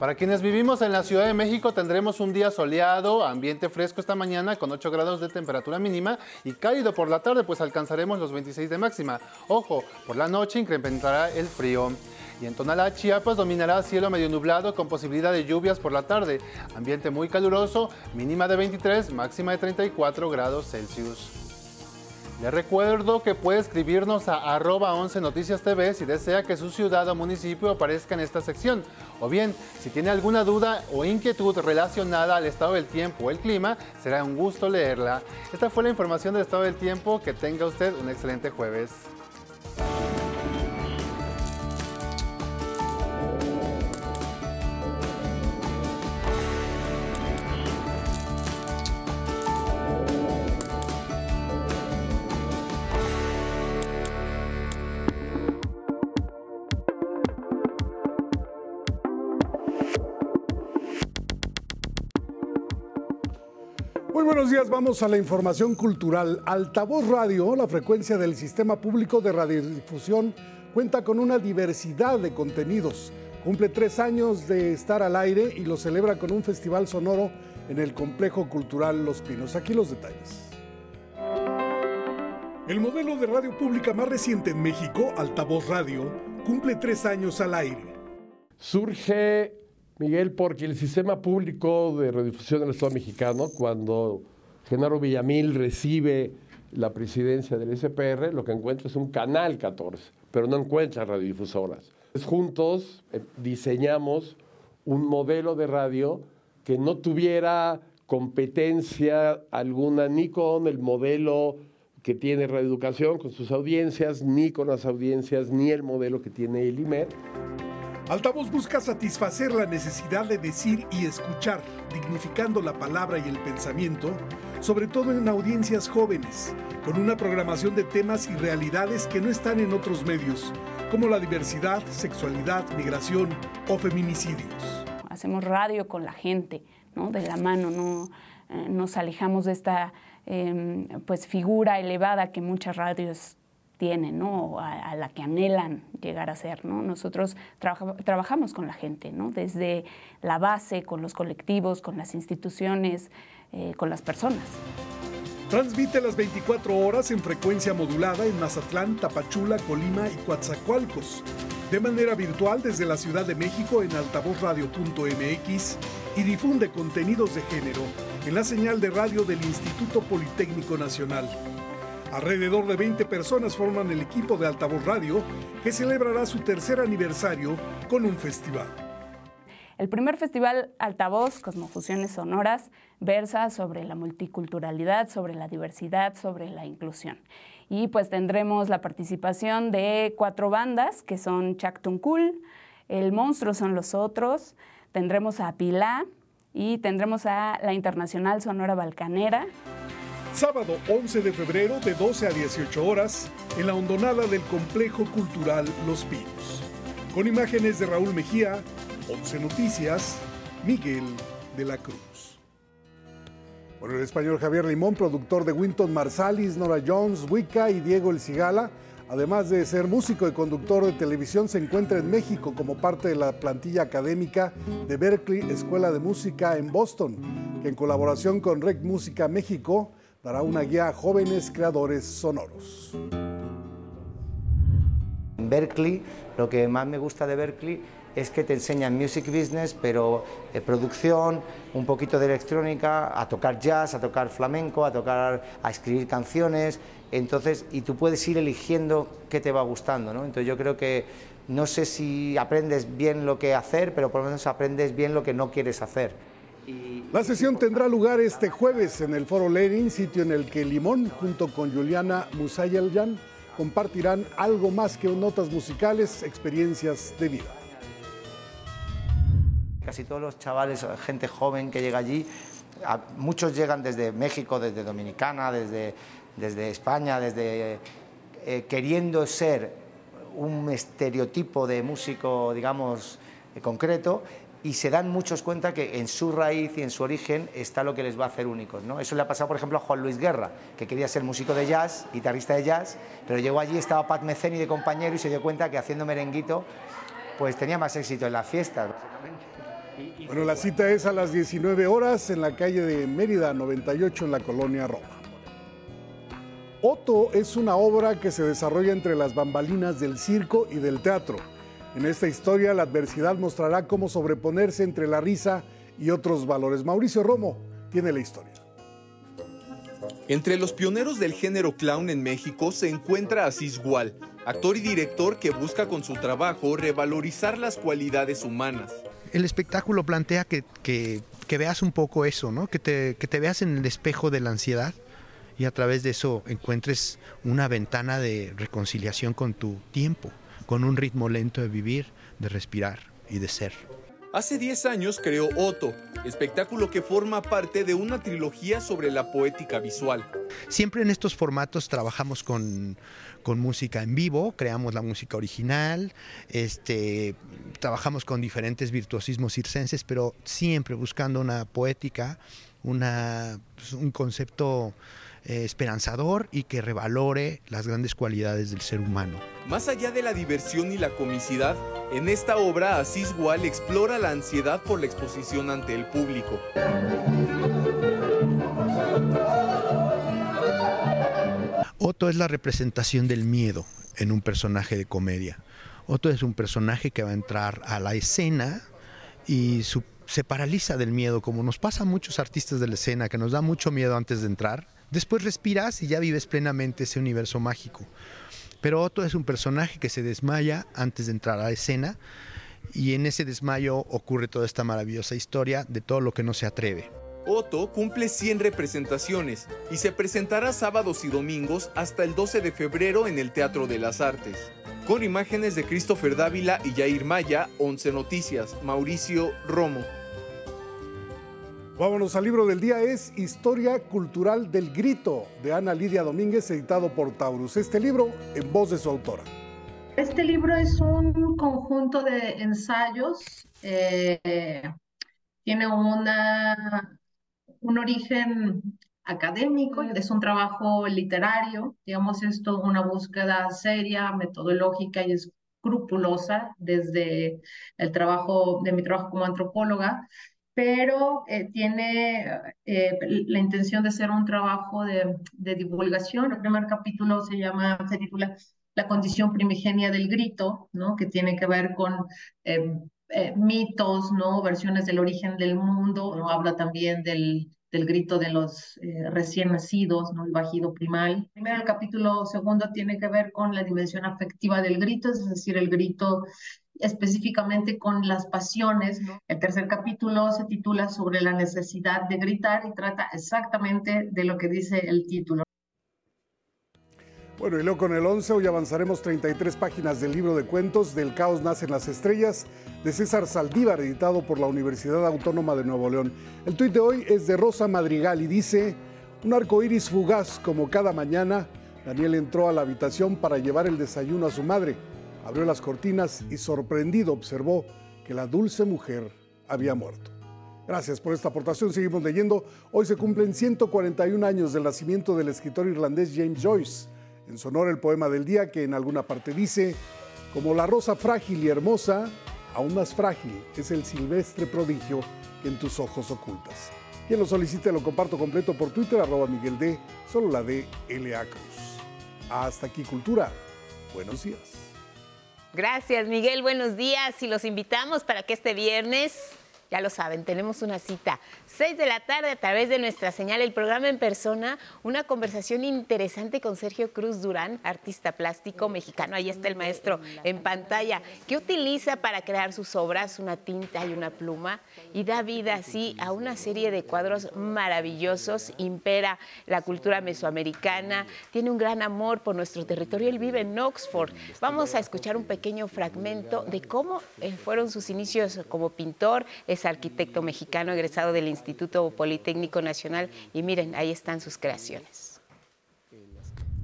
Para quienes vivimos en la Ciudad de México tendremos un día soleado, ambiente fresco esta mañana con 8 grados de temperatura mínima y cálido por la tarde pues alcanzaremos los 26 de máxima. Ojo, por la noche incrementará el frío. Y en Tonalá, Chiapas, dominará cielo medio nublado con posibilidad de lluvias por la tarde. Ambiente muy caluroso, mínima de 23, máxima de 34 grados Celsius. Le recuerdo que puede escribirnos a arroba 11 Noticias TV si desea que su ciudad o municipio aparezca en esta sección. O bien, si tiene alguna duda o inquietud relacionada al estado del tiempo o el clima, será un gusto leerla. Esta fue la información del estado del tiempo. Que tenga usted un excelente jueves. Buenos días, vamos a la información cultural. Altavoz Radio, la frecuencia del sistema público de radiodifusión, cuenta con una diversidad de contenidos. Cumple tres años de estar al aire y lo celebra con un festival sonoro en el complejo cultural Los Pinos. Aquí los detalles. El modelo de radio pública más reciente en México, Altavoz Radio, cumple tres años al aire. Surge Miguel, porque el sistema público de radiodifusión del Estado mexicano, cuando Genaro Villamil recibe la presidencia del SPR, lo que encuentra es un canal 14, pero no encuentra radiodifusoras. Juntos eh, diseñamos un modelo de radio que no tuviera competencia alguna ni con el modelo que tiene reeducación con sus audiencias, ni con las audiencias, ni el modelo que tiene el IMER. Altavoz busca satisfacer la necesidad de decir y escuchar, dignificando la palabra y el pensamiento, sobre todo en audiencias jóvenes, con una programación de temas y realidades que no están en otros medios, como la diversidad, sexualidad, migración o feminicidios. Hacemos radio con la gente, ¿no? de la mano, no eh, nos alejamos de esta em, pues figura elevada que muchas radios tienen, ¿no? A, la que anhelan llegar a ser. ¿no? Nosotros trabajamos con la gente, ¿no? desde la base, con los colectivos, con las instituciones, eh, con las personas. Transmite las 24 horas en frecuencia modulada en Mazatlán, Tapachula, Colima y Coatzacoalcos. De manera virtual desde la Ciudad de México en altavozradio.mx y difunde contenidos de género en la señal de radio del Instituto Politécnico Nacional. Alrededor de 20 personas forman el equipo de Altavoz Radio que celebrará su tercer aniversario con un festival. El primer festival Altavoz, Cosmofusiones Sonoras, versa sobre la multiculturalidad, sobre la diversidad, sobre la inclusión. Y pues tendremos la participación de cuatro bandas que son Cool, El Monstruo son los otros, tendremos a Pilá y tendremos a la Internacional Sonora Balcanera. Sábado 11 de febrero de 12 a 18 horas en la hondonada del Complejo Cultural Los Pinos. Con imágenes de Raúl Mejía, 11 Noticias, Miguel de la Cruz. Bueno, el español Javier Limón, productor de Winton Marsalis, Nora Jones, Wicca y Diego El Cigala, además de ser músico y conductor de televisión, se encuentra en México como parte de la plantilla académica de Berkeley Escuela de Música en Boston, que en colaboración con Rec Música México dará una guía a jóvenes creadores sonoros. En Berkeley, lo que más me gusta de Berkeley es que te enseñan music business, pero eh, producción, un poquito de electrónica, a tocar jazz, a tocar flamenco, a tocar, a escribir canciones, entonces, y tú puedes ir eligiendo qué te va gustando, ¿no? Entonces yo creo que no sé si aprendes bien lo que hacer, pero por lo menos aprendes bien lo que no quieres hacer. La sesión tendrá lugar este jueves en el Foro Lenin, sitio en el que Limón, junto con Juliana Musayelyan, compartirán algo más que notas musicales, experiencias de vida. Casi todos los chavales, gente joven que llega allí, muchos llegan desde México, desde Dominicana, desde, España, desde eh, queriendo ser un estereotipo de músico, digamos, concreto y se dan muchos cuenta que en su raíz y en su origen está lo que les va a hacer únicos. Eso le ha pasado, por ejemplo, a Juan Luis Guerra, que quería ser músico de jazz, guitarrista de jazz, pero llegó allí, estaba Pat Meceni de compañero y se dio cuenta que haciendo merenguito pues tenía más éxito en las fiestas. Bueno, la cita es a las 19 horas en la calle de Mérida 98 en la colonia Roma. Otto es una obra que se desarrolla entre las bambalinas del circo y del teatro en esta historia, la adversidad mostrará cómo sobreponerse entre la risa y otros valores. Mauricio Romo tiene la historia. Entre los pioneros del género clown en México se encuentra Asís Gual, actor y director que busca con su trabajo revalorizar las cualidades humanas. El espectáculo plantea que, veas un poco eso, ¿no? que, te, que te veas en el espejo de la ansiedad y a través de eso encuentres una ventana de reconciliación con tu tiempo con un ritmo lento de vivir, de respirar y de ser. Hace 10 años creó Otto, espectáculo que forma parte de una trilogía sobre la poética visual. Siempre en estos formatos trabajamos con, música en vivo, creamos la música original, este, trabajamos con diferentes virtuosismos circenses, pero siempre buscando una poética, una, pues, un concepto eh, esperanzador y que revalore las grandes cualidades del ser humano. Más allá de la diversión y la comicidad, en esta obra Asís Wall explora la ansiedad por la exposición ante el público. Otto es la representación del miedo en un personaje de comedia. Otto es un personaje que va a entrar a la escena y se paraliza del miedo, como nos pasa a muchos artistas de la escena, que nos da mucho miedo antes de entrar Después respiras y ya vives plenamente ese universo mágico. Pero Otto es un personaje que se desmaya antes de entrar a la escena y en ese desmayo ocurre toda esta maravillosa historia de todo lo que no se atreve. Otto cumple 100 representaciones y se presentará sábados y domingos hasta el 12 de febrero en el Teatro de las Artes. Con imágenes de Christopher Dávila y Jair Maya, 11 Noticias, Mauricio Romo. Vámonos al libro del día, es Historia Cultural del Grito, de Ana Lidia Domínguez, editado por Taurus. Este libro en voz de su autora. Este libro es un conjunto de ensayos, eh, tiene una, un origen académico, es un trabajo literario, digamos esto, una búsqueda seria, metodológica y escrupulosa desde el trabajo de mi trabajo como antropóloga pero eh, tiene eh, la intención de ser un trabajo de, divulgación. El primer capítulo se llama, se titula La condición primigenia del grito, ¿no? que tiene que ver con eh, mitos, ¿no? versiones del origen del mundo, ¿no? habla también del, del grito de los recién nacidos, ¿no? el bajido primal. Primero, el capítulo segundo tiene que ver con la dimensión afectiva del grito, es decir, el grito específicamente con las pasiones. El tercer capítulo se titula sobre la necesidad de gritar y trata exactamente de lo que dice el título. Bueno, y luego con el 11 hoy avanzaremos 33 páginas del libro de cuentos Del caos nacen las estrellas de César Saldívar, editado por la Universidad Autónoma de Nuevo León. El tuit de hoy es de Rosa Madrigal y dice, un arco iris fugaz como cada mañana, Daniel entró a la habitación para llevar el desayuno a su madre abrió las cortinas y sorprendido observó que la dulce mujer había muerto. Gracias por esta aportación. Seguimos leyendo. Hoy se cumplen 141 años del nacimiento del escritor irlandés James Joyce. En sonor el poema del día que en alguna parte dice, como la rosa frágil y hermosa, aún más frágil es el silvestre prodigio que en tus ojos ocultas. Quien lo solicite lo comparto completo por Twitter, arroba Miguel D, solo la de L.A. Cruz. Hasta aquí, Cultura. Buenos días. Gracias, Miguel. Buenos días y los invitamos para que este viernes ya lo saben, tenemos una cita. 6 de la tarde a través de nuestra señal, el programa en persona, una conversación interesante con Sergio Cruz Durán, artista plástico mexicano. Ahí está el maestro en pantalla, que utiliza para crear sus obras una tinta y una pluma y da vida así a una serie de cuadros maravillosos. Impera la cultura mesoamericana, tiene un gran amor por nuestro territorio. Él vive en Oxford. Vamos a escuchar un pequeño fragmento de cómo eh, fueron sus inicios como pintor arquitecto mexicano egresado del Instituto Politécnico Nacional y miren, ahí están sus creaciones.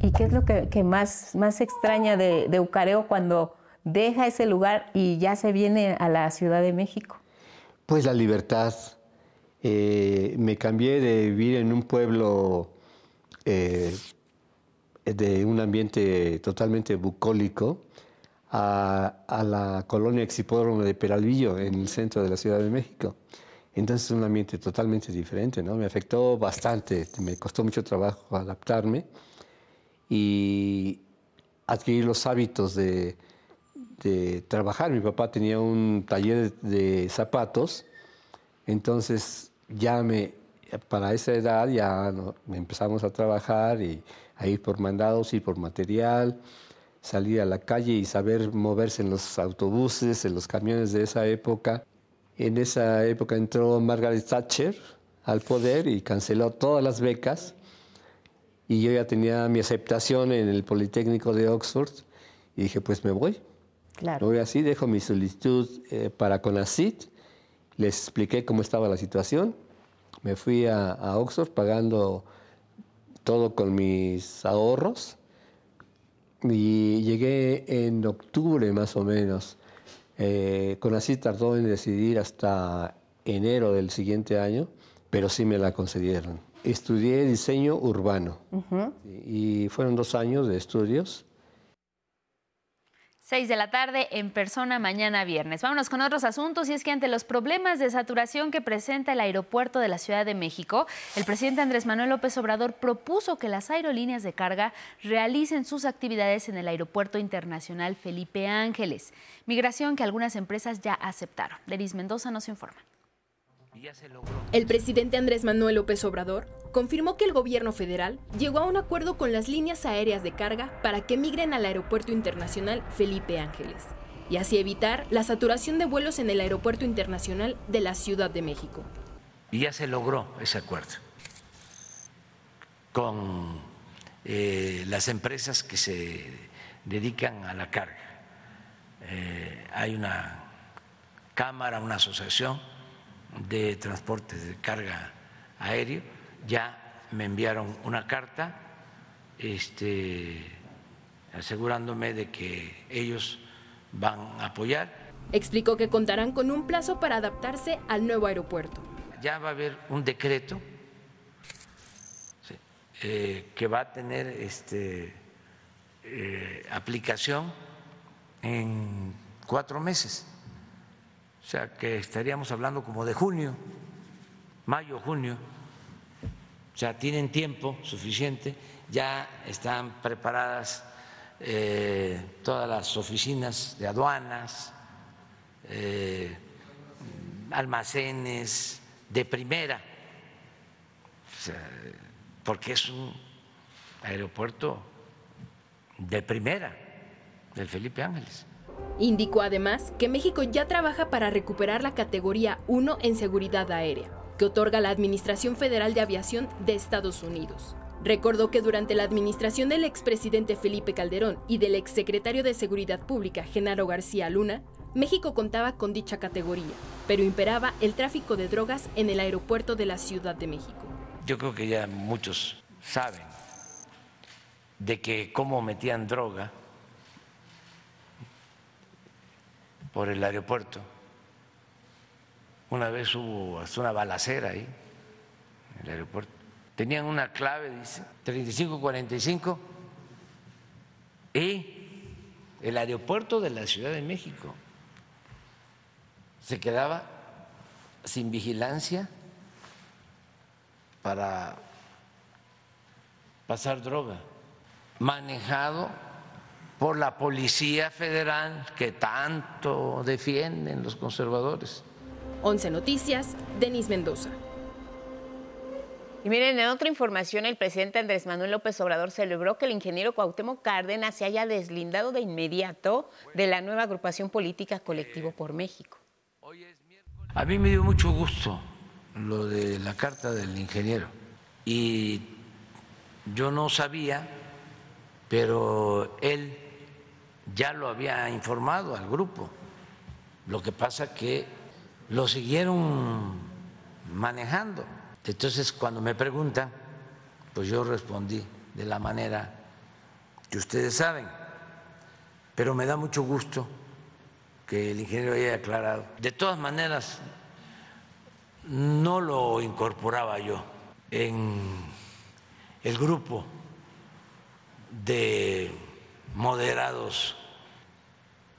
¿Y qué es lo que, más, más extraña de, de Ucareo cuando deja ese lugar y ya se viene a la Ciudad de México? Pues la libertad. Eh, me cambié de vivir en un pueblo eh, de un ambiente totalmente bucólico a, la colonia Exipódromo de Peralvillo, en el centro de la Ciudad de México. Entonces es un ambiente totalmente diferente, ¿no? Me afectó bastante, me costó mucho trabajo adaptarme y adquirir los hábitos de, trabajar. Mi papá tenía un taller de zapatos, entonces ya me, para esa edad ya empezamos a trabajar y a ir por mandados, y por material, salir a la calle y saber moverse en los autobuses, en los camiones de esa época. En esa época entró Margaret Thatcher al poder y canceló todas las becas. Y yo ya tenía mi aceptación en el Politécnico de Oxford y dije, pues me voy. Claro. voy así, dejo mi solicitud eh, para CONACIT, les expliqué cómo estaba la situación, me fui a, a Oxford pagando todo con mis ahorros y llegué en octubre más o menos. Eh, con así tardó en decidir hasta enero del siguiente año, pero sí me la concedieron. Estudié diseño urbano y fueron dos años de estudios 6 de la tarde en persona mañana viernes. Vámonos con otros asuntos y es que ante los problemas de saturación que presenta el aeropuerto de la Ciudad de México, el presidente Andrés Manuel López Obrador propuso que las aerolíneas de carga realicen sus actividades en el Aeropuerto Internacional Felipe Ángeles, migración que algunas empresas ya aceptaron. Denis Mendoza nos informa. El presidente Andrés Manuel López Obrador confirmó que el gobierno federal llegó a un acuerdo con las líneas aéreas de carga para que migren al Aeropuerto Internacional Felipe Ángeles y así evitar la saturación de vuelos en el Aeropuerto Internacional de la Ciudad de México. Y ya se logró ese acuerdo con eh, las empresas que se dedican a la carga. Eh, hay una cámara, una asociación de transporte de carga aéreo, ya me enviaron una carta este, asegurándome de que ellos van a apoyar. Explicó que contarán con un plazo para adaptarse al nuevo aeropuerto. Ya va a haber un decreto eh, que va a tener este, eh, aplicación en cuatro meses. O sea que estaríamos hablando como de junio, mayo, junio. O sea, tienen tiempo suficiente, ya están preparadas eh, todas las oficinas de aduanas, almacenes de primera. Porque es un aeropuerto de primera del Felipe Ángeles. Indicó además que México ya trabaja para recuperar la categoría 1 en seguridad aérea, que otorga la Administración Federal de Aviación de Estados Unidos. Recordó que durante la administración del expresidente Felipe Calderón y del exsecretario de Seguridad Pública Genaro García Luna, México contaba con dicha categoría, pero imperaba el tráfico de drogas en el aeropuerto de la Ciudad de México yo creo que ya muchos saben de que cómo metían droga por el aeropuerto. Una vez hubo hasta una balacera ahí, en el aeropuerto. Tenían una clave, dice, 3545, y el aeropuerto de la Ciudad de México se quedaba sin vigilancia para pasar droga, manejado por la Policía Federal que tanto defienden los conservadores. 11 Noticias, Denis Mendoza. Y miren, en otra información, el presidente Andrés Manuel López Obrador celebró que el ingeniero Cuauhtémoc Cárdenas se haya deslindado de inmediato de la nueva agrupación política Colectivo por México. A mí me dio mucho gusto lo de la carta del ingeniero y yo no sabía, pero él ya lo había informado al grupo. Lo que pasa que lo siguieron manejando. Entonces, cuando me preguntan, pues yo respondí de la manera que ustedes saben. Pero me da mucho gusto que el ingeniero haya aclarado. De todas maneras, no lo incorporaba yo en el grupo de moderados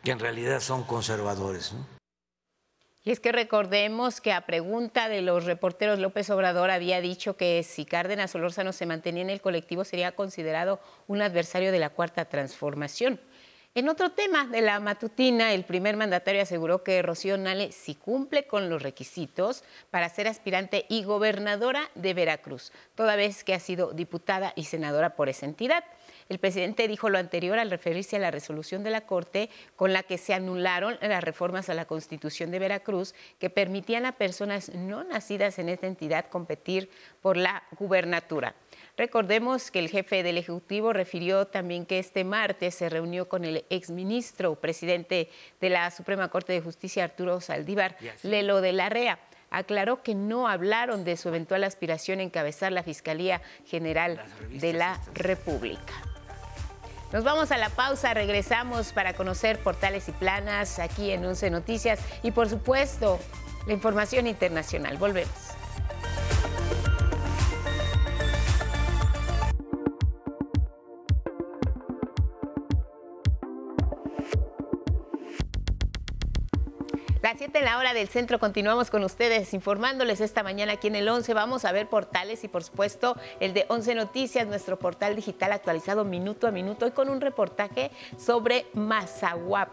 que en realidad son conservadores. Y es que recordemos que a pregunta de los reporteros López Obrador había dicho que si Cárdenas Solórzano se mantenía en el colectivo sería considerado un adversario de la cuarta transformación. En otro tema de la matutina, el primer mandatario aseguró que Rocío Nale sí cumple con los requisitos para ser aspirante y gobernadora de Veracruz, toda vez que ha sido diputada y senadora por esa entidad. El presidente dijo lo anterior al referirse a la resolución de la Corte con la que se anularon las reformas a la Constitución de Veracruz que permitían a personas no nacidas en esta entidad competir por la gubernatura. Recordemos que el jefe del Ejecutivo refirió también que este martes se reunió con el exministro presidente de la Suprema Corte de Justicia, Arturo Saldívar, Lelo de la REA. Aclaró que no hablaron de su eventual aspiración a encabezar la Fiscalía General de la República. Nos vamos a la pausa, regresamos para conocer portales y planas aquí en Once Noticias y por supuesto la información internacional. Volvemos. 7 en la hora del centro continuamos con ustedes informándoles esta mañana aquí en el 11. Vamos a ver portales y por supuesto el de 11 Noticias, nuestro portal digital actualizado minuto a minuto y con un reportaje sobre Mazahuap.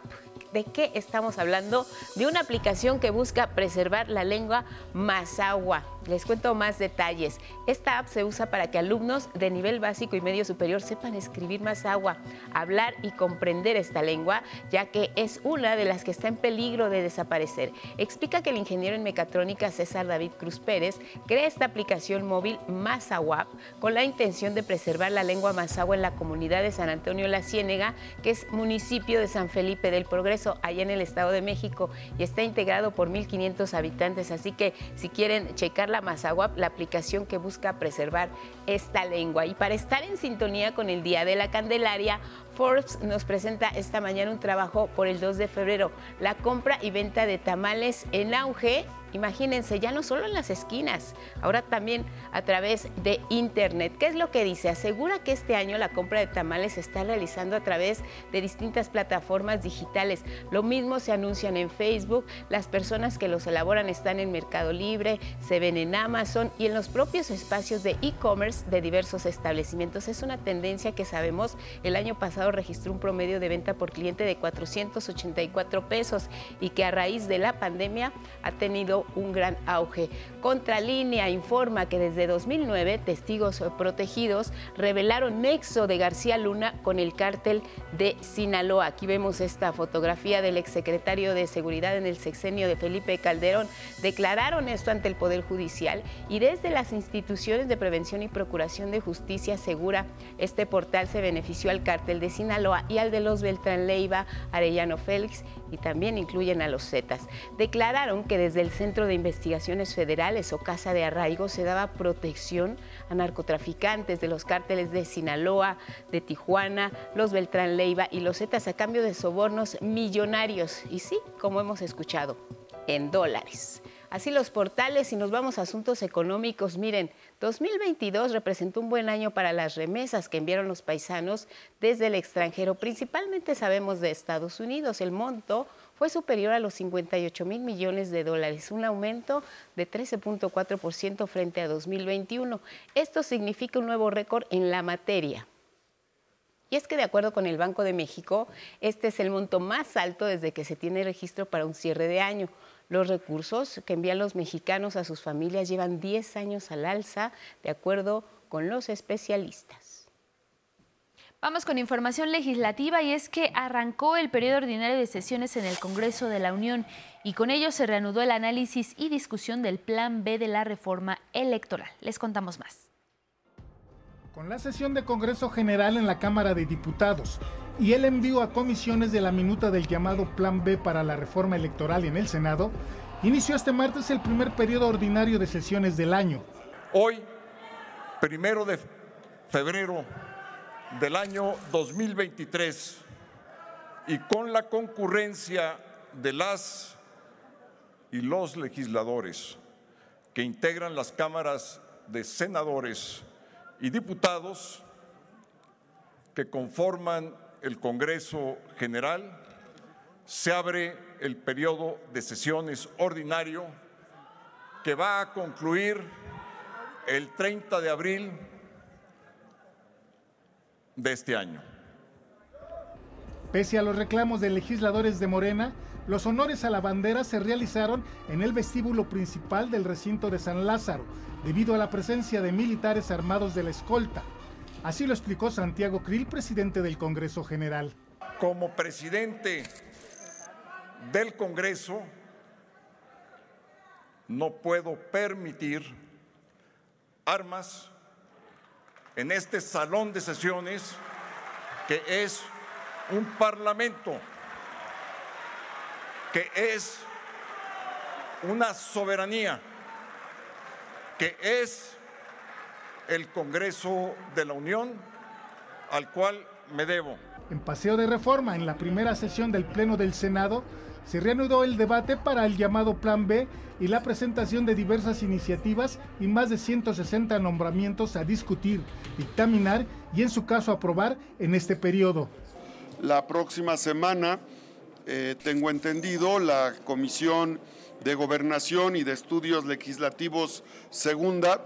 ¿De qué estamos hablando? De una aplicación que busca preservar la lengua mazahua Les cuento más detalles. Esta app se usa para que alumnos de nivel básico y medio superior sepan escribir más agua, hablar y comprender esta lengua, ya que es una de las que está en peligro de desaparecer. Explica que el ingeniero en mecatrónica César David Cruz Pérez crea esta aplicación móvil Mazawap con la intención de preservar la lengua mazahua en la comunidad de San Antonio La Ciénega, que es municipio de San Felipe del Progreso, allá en el Estado de México, y está integrado por 1.500 habitantes. Así que si quieren checar la Mazawap, la aplicación que busca preservar esta lengua. Y para estar en sintonía con el Día de la Candelaria, Forbes nos presenta esta mañana un trabajo por el 2 de febrero, la compra y venta de tamales en auge Imagínense, ya no solo en las esquinas, ahora también a través de Internet. ¿Qué es lo que dice? Asegura que este año la compra de tamales se está realizando a través de distintas plataformas digitales. Lo mismo se anuncian en Facebook, las personas que los elaboran están en Mercado Libre, se ven en Amazon y en los propios espacios de e-commerce de diversos establecimientos. Es una tendencia que sabemos, el año pasado registró un promedio de venta por cliente de 484 pesos y que a raíz de la pandemia ha tenido un gran auge. Contralínea informa que desde 2009 testigos protegidos revelaron nexo de García Luna con el cártel de Sinaloa. Aquí vemos esta fotografía del exsecretario de Seguridad en el sexenio de Felipe Calderón. Declararon esto ante el Poder Judicial y desde las instituciones de prevención y procuración de justicia segura, este portal se benefició al cártel de Sinaloa y al de los Beltrán Leiva, Arellano Félix y también incluyen a los Zetas. Declararon que desde el Centro de Investigaciones Federales o Casa de Arraigo se daba protección a narcotraficantes de los cárteles de Sinaloa, de Tijuana, los Beltrán Leiva y los Zetas a cambio de sobornos millonarios. Y sí, como hemos escuchado, en dólares. Así los portales, y nos vamos a asuntos económicos, miren, 2022 representó un buen año para las remesas que enviaron los paisanos desde el extranjero, principalmente sabemos de Estados Unidos. El monto fue superior a los 58 mil millones de dólares, un aumento de 13.4% frente a 2021. Esto significa un nuevo récord en la materia. Y es que de acuerdo con el Banco de México, este es el monto más alto desde que se tiene registro para un cierre de año. Los recursos que envían los mexicanos a sus familias llevan 10 años al alza, de acuerdo con los especialistas. Vamos con información legislativa y es que arrancó el periodo ordinario de sesiones en el Congreso de la Unión y con ello se reanudó el análisis y discusión del Plan B de la reforma electoral. Les contamos más. Con la sesión de Congreso General en la Cámara de Diputados y el envío a comisiones de la minuta del llamado Plan B para la reforma electoral en el Senado, inició este martes el primer periodo ordinario de sesiones del año. Hoy, primero de febrero del año 2023, y con la concurrencia de las y los legisladores que integran las cámaras de senadores y diputados que conforman el Congreso General, se abre el periodo de sesiones ordinario que va a concluir el 30 de abril de este año. Pese a los reclamos de legisladores de Morena, los honores a la bandera se realizaron en el vestíbulo principal del recinto de San Lázaro, debido a la presencia de militares armados de la escolta. Así lo explicó Santiago Krill, presidente del Congreso General. Como presidente del Congreso, no puedo permitir armas en este salón de sesiones que es un parlamento, que es una soberanía, que es el Congreso de la Unión, al cual me debo. En Paseo de Reforma, en la primera sesión del Pleno del Senado, se reanudó el debate para el llamado Plan B y la presentación de diversas iniciativas y más de 160 nombramientos a discutir, dictaminar y en su caso aprobar en este periodo. La próxima semana, eh, tengo entendido, la Comisión de Gobernación y de Estudios Legislativos Segunda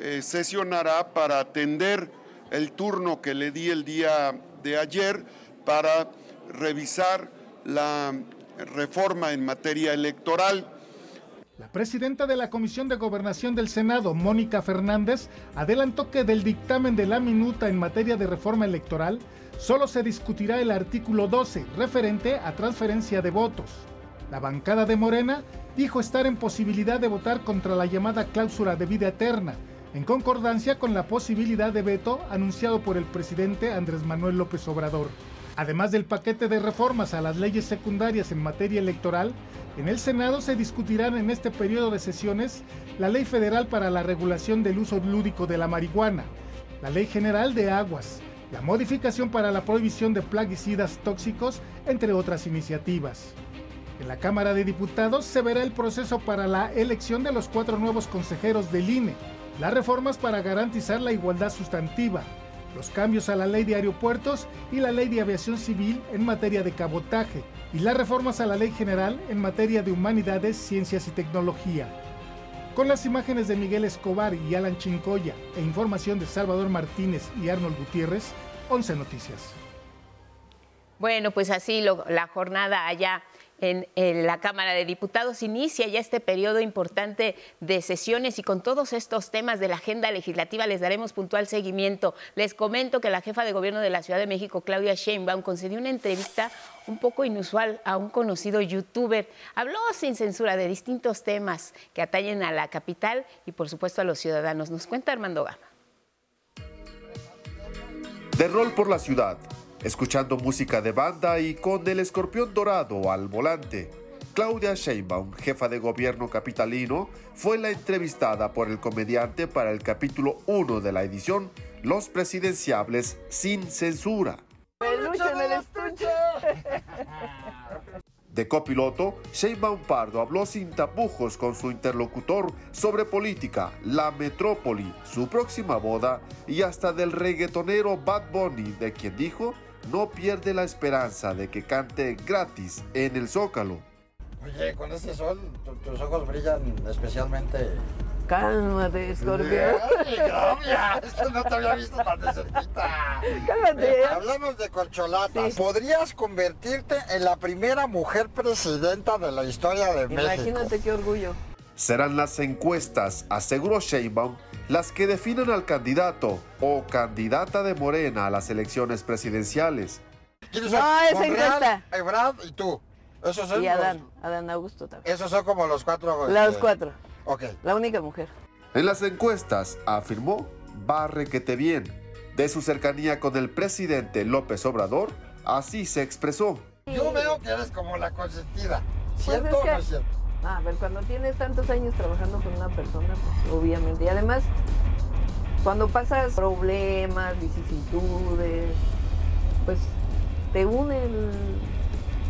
eh, sesionará para atender el turno que le di el día de ayer para revisar la reforma en materia electoral. La presidenta de la Comisión de Gobernación del Senado, Mónica Fernández, adelantó que del dictamen de la minuta en materia de reforma electoral solo se discutirá el artículo 12 referente a transferencia de votos. La bancada de Morena dijo estar en posibilidad de votar contra la llamada cláusula de vida eterna, en concordancia con la posibilidad de veto anunciado por el presidente Andrés Manuel López Obrador. Además del paquete de reformas a las leyes secundarias en materia electoral, en el Senado se discutirán en este periodo de sesiones la Ley Federal para la Regulación del Uso Lúdico de la Marihuana, la Ley General de Aguas, la modificación para la prohibición de plaguicidas tóxicos, entre otras iniciativas. En la Cámara de Diputados se verá el proceso para la elección de los cuatro nuevos consejeros del INE, las reformas para garantizar la igualdad sustantiva, los cambios a la ley de aeropuertos y la ley de aviación civil en materia de cabotaje y las reformas a la ley general en materia de humanidades, ciencias y tecnología. Con las imágenes de Miguel Escobar y Alan Chincoya e información de Salvador Martínez y Arnold Gutiérrez, 11 Noticias. Bueno, pues así la jornada allá en, la Cámara de Diputados. Inicia ya este periodo importante de sesiones y con todos estos temas de la agenda legislativa les daremos puntual seguimiento. Les comento que la jefa de gobierno de la Ciudad de México, Claudia Sheinbaum, concedió una entrevista un poco inusual a un conocido youtuber. Habló sin censura de distintos temas que atañen a la capital y por supuesto a los ciudadanos. Nos cuenta Armando Gama. De rol por la ciudad escuchando música de banda y con el escorpión dorado al volante. Claudia Sheinbaum, jefa de gobierno capitalino, fue la entrevistada por el comediante para el capítulo 1 de la edición Los Presidenciables sin censura. De copiloto, Sheinbaum Pardo habló sin tapujos con su interlocutor sobre política, la metrópoli, su próxima boda y hasta del reggaetonero Bad Bunny, de quien dijo no pierde la esperanza de que cante gratis en el Zócalo. Oye, con este sol tus ojos brillan especialmente. Cálmate, escorpión. es que no te había visto tan de cerquita. Cálmate. hablamos de corcholatas. Podrías convertirte en la primera mujer presidenta de la historia de México. Imagínate qué orgullo. Serán las encuestas, aseguró Sheinbaum, las que definen al candidato o candidata de Morena a las elecciones presidenciales. No, es encuesta. Ebrard y tú. Esos son y Adán, Adán Augusto también. Esos son como los cuatro. Los este, cuatro. Ok. La única mujer. En las encuestas, afirmó, va requete bien. De su cercanía con el presidente López Obrador, así se expresó. Yo veo que eres como la consentida. Pues ¿Cierto o no es cierto? Ah, a ver, cuando tienes tantos años trabajando con una persona, pues obviamente. Y además, cuando pasas problemas, vicisitudes, pues te une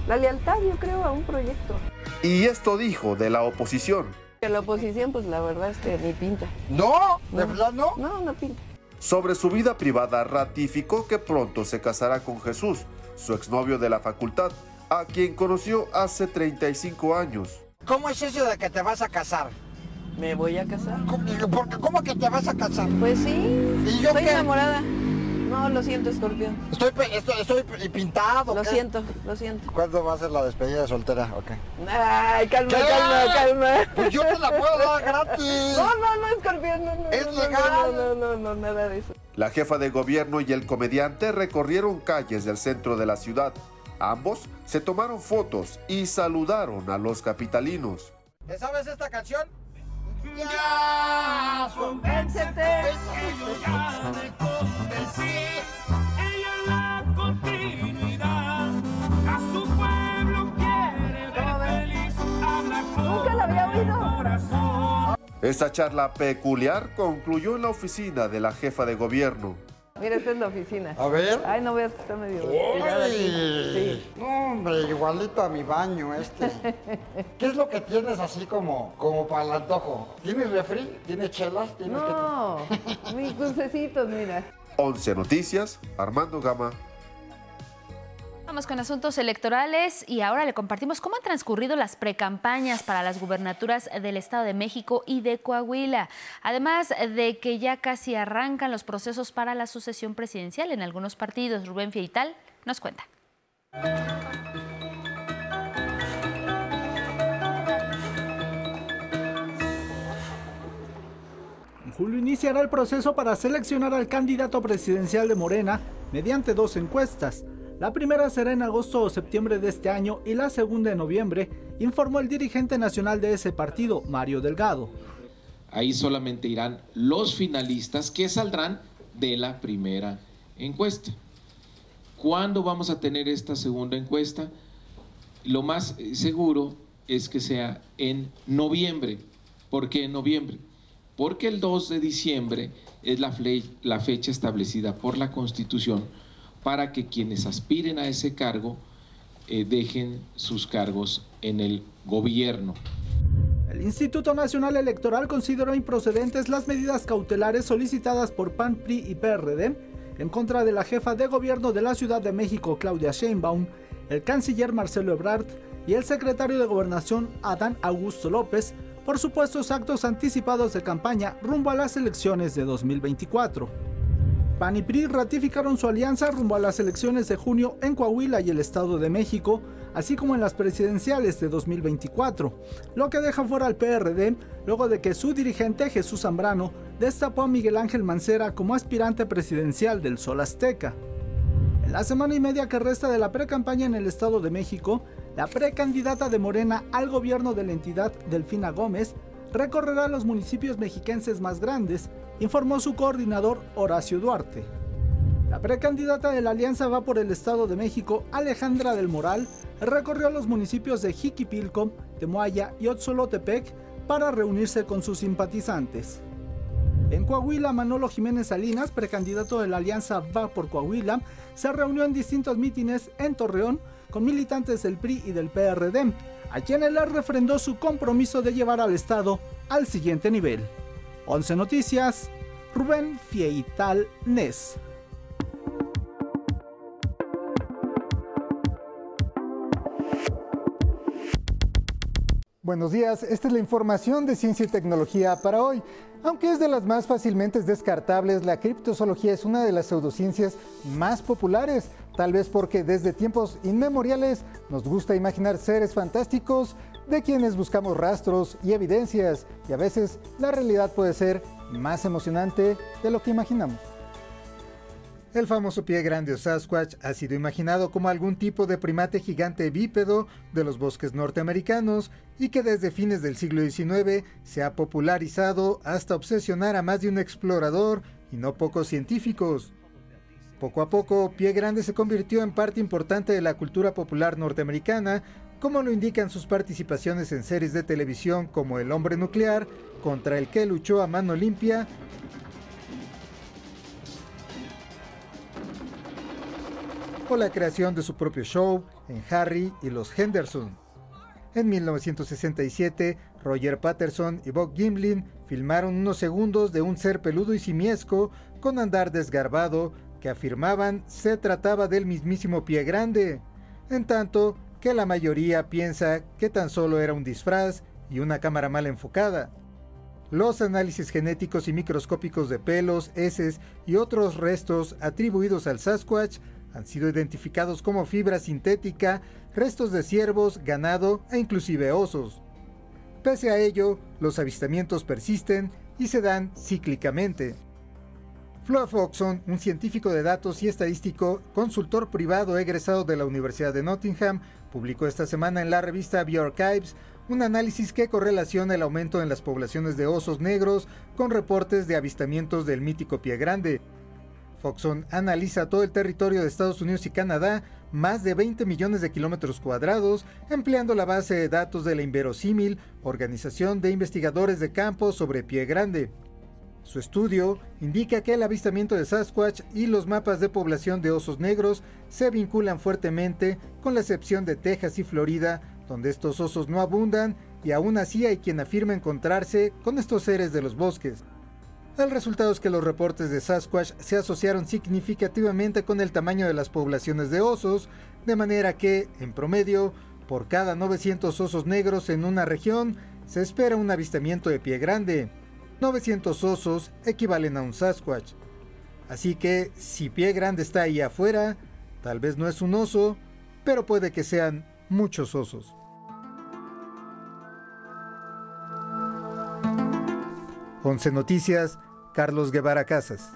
la lealtad, yo creo, a un proyecto. Y esto dijo de la oposición. Que la oposición, pues la verdad es que ni pinta. ¿No? ¿De verdad no? No, no pinta. Sobre su vida privada, ratificó que pronto se casará con Jesús, su exnovio de la facultad, a quien conoció hace 35 años. ¿Cómo es eso de que te vas a casar? ¿Me voy a casar? ¿Cómo, ¿cómo que te vas a casar? Pues sí. ¿Y yo Estoy enamorada. No, lo siento, escorpión. Estoy, estoy, pintado. Lo siento, lo siento. ¿Cuándo va a ser la despedida de soltera? Okay. Ay, calma, calma, calma. Pues yo te la puedo dar gratis. No, no, no, escorpión, no, no. Es legal. No, no, no, no, nada de eso. La jefa de gobierno y el comediante recorrieron calles del centro de la ciudad Ambos se tomaron fotos y saludaron a los capitalinos. ¿Te sabes esta canción? Ya, convéncete. ya me convencí. Ella la continuidad. A su pueblo quiere ver feliz. Habla Nunca la había oído. Esta charla peculiar concluyó en la oficina de la jefa de gobierno. Mira, esta es la oficina. A ver. Ay, no veas que está medio. Sí. No, hombre, igualito a mi baño este. ¿Qué es lo que tienes así como, como para el antojo? ¿Tienes refri? ¿Tienes chelas? ¿Tienes no, mis dulcecitos, mira. 11 Noticias, Armando Gama, Vamos con asuntos electorales y ahora le compartimos cómo han transcurrido las precampañas para las gubernaturas del Estado de México y de Coahuila. Además de que ya casi arrancan los procesos para la sucesión presidencial en algunos partidos. Rubén Fieital nos cuenta. julio iniciará el proceso para seleccionar al candidato presidencial de Morena mediante dos encuestas. La primera será en agosto o septiembre de este año y la segunda en noviembre, informó el dirigente nacional de ese partido, Mario Delgado. Ahí solamente irán los finalistas que saldrán de la primera encuesta. ¿Cuándo vamos a tener esta segunda encuesta? Lo más seguro es que sea en noviembre. ¿Por qué en noviembre? Porque el 2 de diciembre es la, la fecha establecida por la Constitución para que quienes aspiren a ese cargo eh, dejen sus cargos en el gobierno. El Instituto Nacional Electoral consideró improcedentes las medidas cautelares solicitadas por PAN, PRI y PRD en contra de la jefa de gobierno de la Ciudad de México, Claudia Sheinbaum, el canciller Marcelo Ebrard y el secretario de Gobernación, Adán Augusto López, por supuestos actos anticipados de campaña rumbo a las elecciones de 2024. PAN y PRI ratificaron su alianza rumbo a las elecciones de junio en Coahuila y el Estado de México, así como en las presidenciales de 2024, lo que deja fuera al PRD luego de que su dirigente Jesús Zambrano destapó a Miguel Ángel Mancera como aspirante presidencial del Sol Azteca. En la semana y media que resta de la pre-campaña en el Estado de México, la precandidata de Morena al gobierno de la entidad, Delfina Gómez, recorrerá los municipios mexiquenses más grandes, informó su coordinador Horacio Duarte. La precandidata de la alianza va por el Estado de México, Alejandra del Moral, recorrió los municipios de Jiquipilco, Temoaya y Otzolotepec para reunirse con sus simpatizantes. En Coahuila, Manolo Jiménez Salinas, precandidato de la Alianza Va por Coahuila, se reunió en distintos mítines en Torreón con militantes del PRI y del PRD, a quienes le refrendó su compromiso de llevar al Estado al siguiente nivel. 11 Noticias, Rubén Fieital Nes. Buenos días, esta es la información de ciencia y tecnología para hoy. Aunque es de las más fácilmente descartables, la criptozoología es una de las pseudociencias más populares, tal vez porque desde tiempos inmemoriales nos gusta imaginar seres fantásticos de quienes buscamos rastros y evidencias, y a veces la realidad puede ser más emocionante de lo que imaginamos. El famoso pie grande o Sasquatch ha sido imaginado como algún tipo de primate gigante bípedo de los bosques norteamericanos y que desde fines del siglo XIX se ha popularizado hasta obsesionar a más de un explorador y no pocos científicos. Poco a poco, Pie Grande se convirtió en parte importante de la cultura popular norteamericana, como lo indican sus participaciones en series de televisión como El hombre nuclear, contra el que luchó a mano limpia, o la creación de su propio show en Harry y los Henderson. En 1967, Roger Patterson y Bob Gimlin filmaron unos segundos de un ser peludo y simiesco con andar desgarbado que afirmaban se trataba del mismísimo pie grande, en tanto que la mayoría piensa que tan solo era un disfraz y una cámara mal enfocada. Los análisis genéticos y microscópicos de pelos, heces y otros restos atribuidos al Sasquatch han sido identificados como fibra sintética, restos de ciervos, ganado e inclusive osos. Pese a ello, los avistamientos persisten y se dan cíclicamente. Floyd Foxon, un científico de datos y estadístico, consultor privado egresado de la Universidad de Nottingham, publicó esta semana en la revista Bioarchives un análisis que correlaciona el aumento en las poblaciones de osos negros con reportes de avistamientos del mítico pie grande, Foxon analiza todo el territorio de Estados Unidos y Canadá, más de 20 millones de kilómetros cuadrados, empleando la base de datos de la Inverosímil, organización de investigadores de campo sobre pie grande. Su estudio indica que el avistamiento de Sasquatch y los mapas de población de osos negros se vinculan fuertemente, con la excepción de Texas y Florida, donde estos osos no abundan y aún así hay quien afirma encontrarse con estos seres de los bosques. El resultado es que los reportes de Sasquatch se asociaron significativamente con el tamaño de las poblaciones de osos, de manera que, en promedio, por cada 900 osos negros en una región, se espera un avistamiento de pie grande. 900 osos equivalen a un Sasquatch. Así que, si pie grande está ahí afuera, tal vez no es un oso, pero puede que sean muchos osos. 11 Noticias, Carlos Guevara Casas.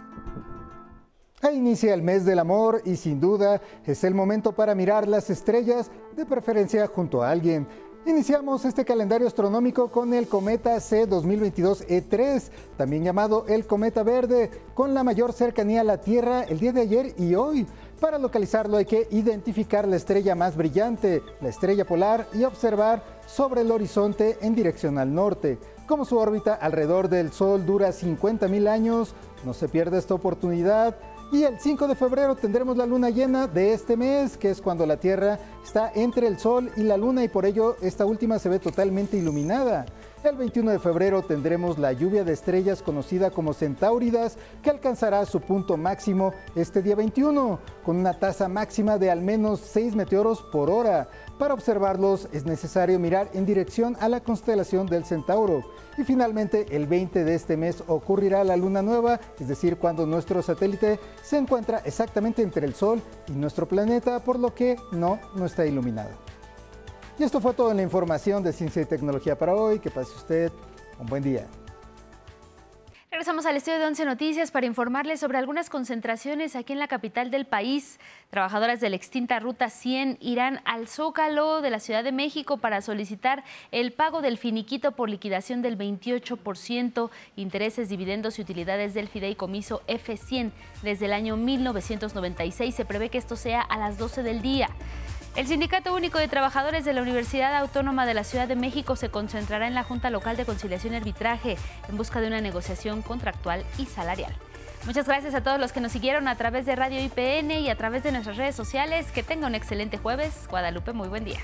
Ahí inicia el mes del amor y sin duda es el momento para mirar las estrellas, de preferencia junto a alguien. Iniciamos este calendario astronómico con el cometa C 2022 E3, también llamado el cometa verde, con la mayor cercanía a la Tierra el día de ayer y hoy. Para localizarlo hay que identificar la estrella más brillante, la estrella polar, y observar sobre el horizonte en dirección al norte. Como su órbita alrededor del Sol dura 50.000 años, no se pierda esta oportunidad. Y el 5 de febrero tendremos la luna llena de este mes, que es cuando la Tierra está entre el Sol y la Luna y por ello esta última se ve totalmente iluminada. El 21 de febrero tendremos la lluvia de estrellas conocida como Centauridas, que alcanzará su punto máximo este día 21, con una tasa máxima de al menos 6 meteoros por hora. Para observarlos es necesario mirar en dirección a la constelación del Centauro. Y finalmente, el 20 de este mes ocurrirá la luna nueva, es decir, cuando nuestro satélite se encuentra exactamente entre el Sol y nuestro planeta, por lo que no, no está iluminado. Y esto fue toda la información de ciencia y tecnología para hoy. Que pase usted un buen día. Regresamos al estudio de Once Noticias para informarles sobre algunas concentraciones aquí en la capital del país. Trabajadoras de la extinta Ruta 100 irán al Zócalo de la Ciudad de México para solicitar el pago del finiquito por liquidación del 28%, intereses, dividendos y utilidades del fideicomiso F100 desde el año 1996. Se prevé que esto sea a las 12 del día. El Sindicato Único de Trabajadores de la Universidad Autónoma de la Ciudad de México se concentrará en la Junta Local de Conciliación y Arbitraje en busca de una negociación contractual y salarial. Muchas gracias a todos los que nos siguieron a través de Radio IPN y a través de nuestras redes sociales. Que tenga un excelente jueves. Guadalupe, muy buen día.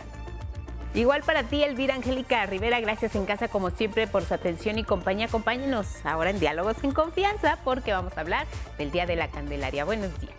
Igual para ti, Elvira Angélica Rivera, gracias en casa como siempre por su atención y compañía. Acompáñenos ahora en Diálogos sin Confianza porque vamos a hablar del Día de la Candelaria. Buenos días.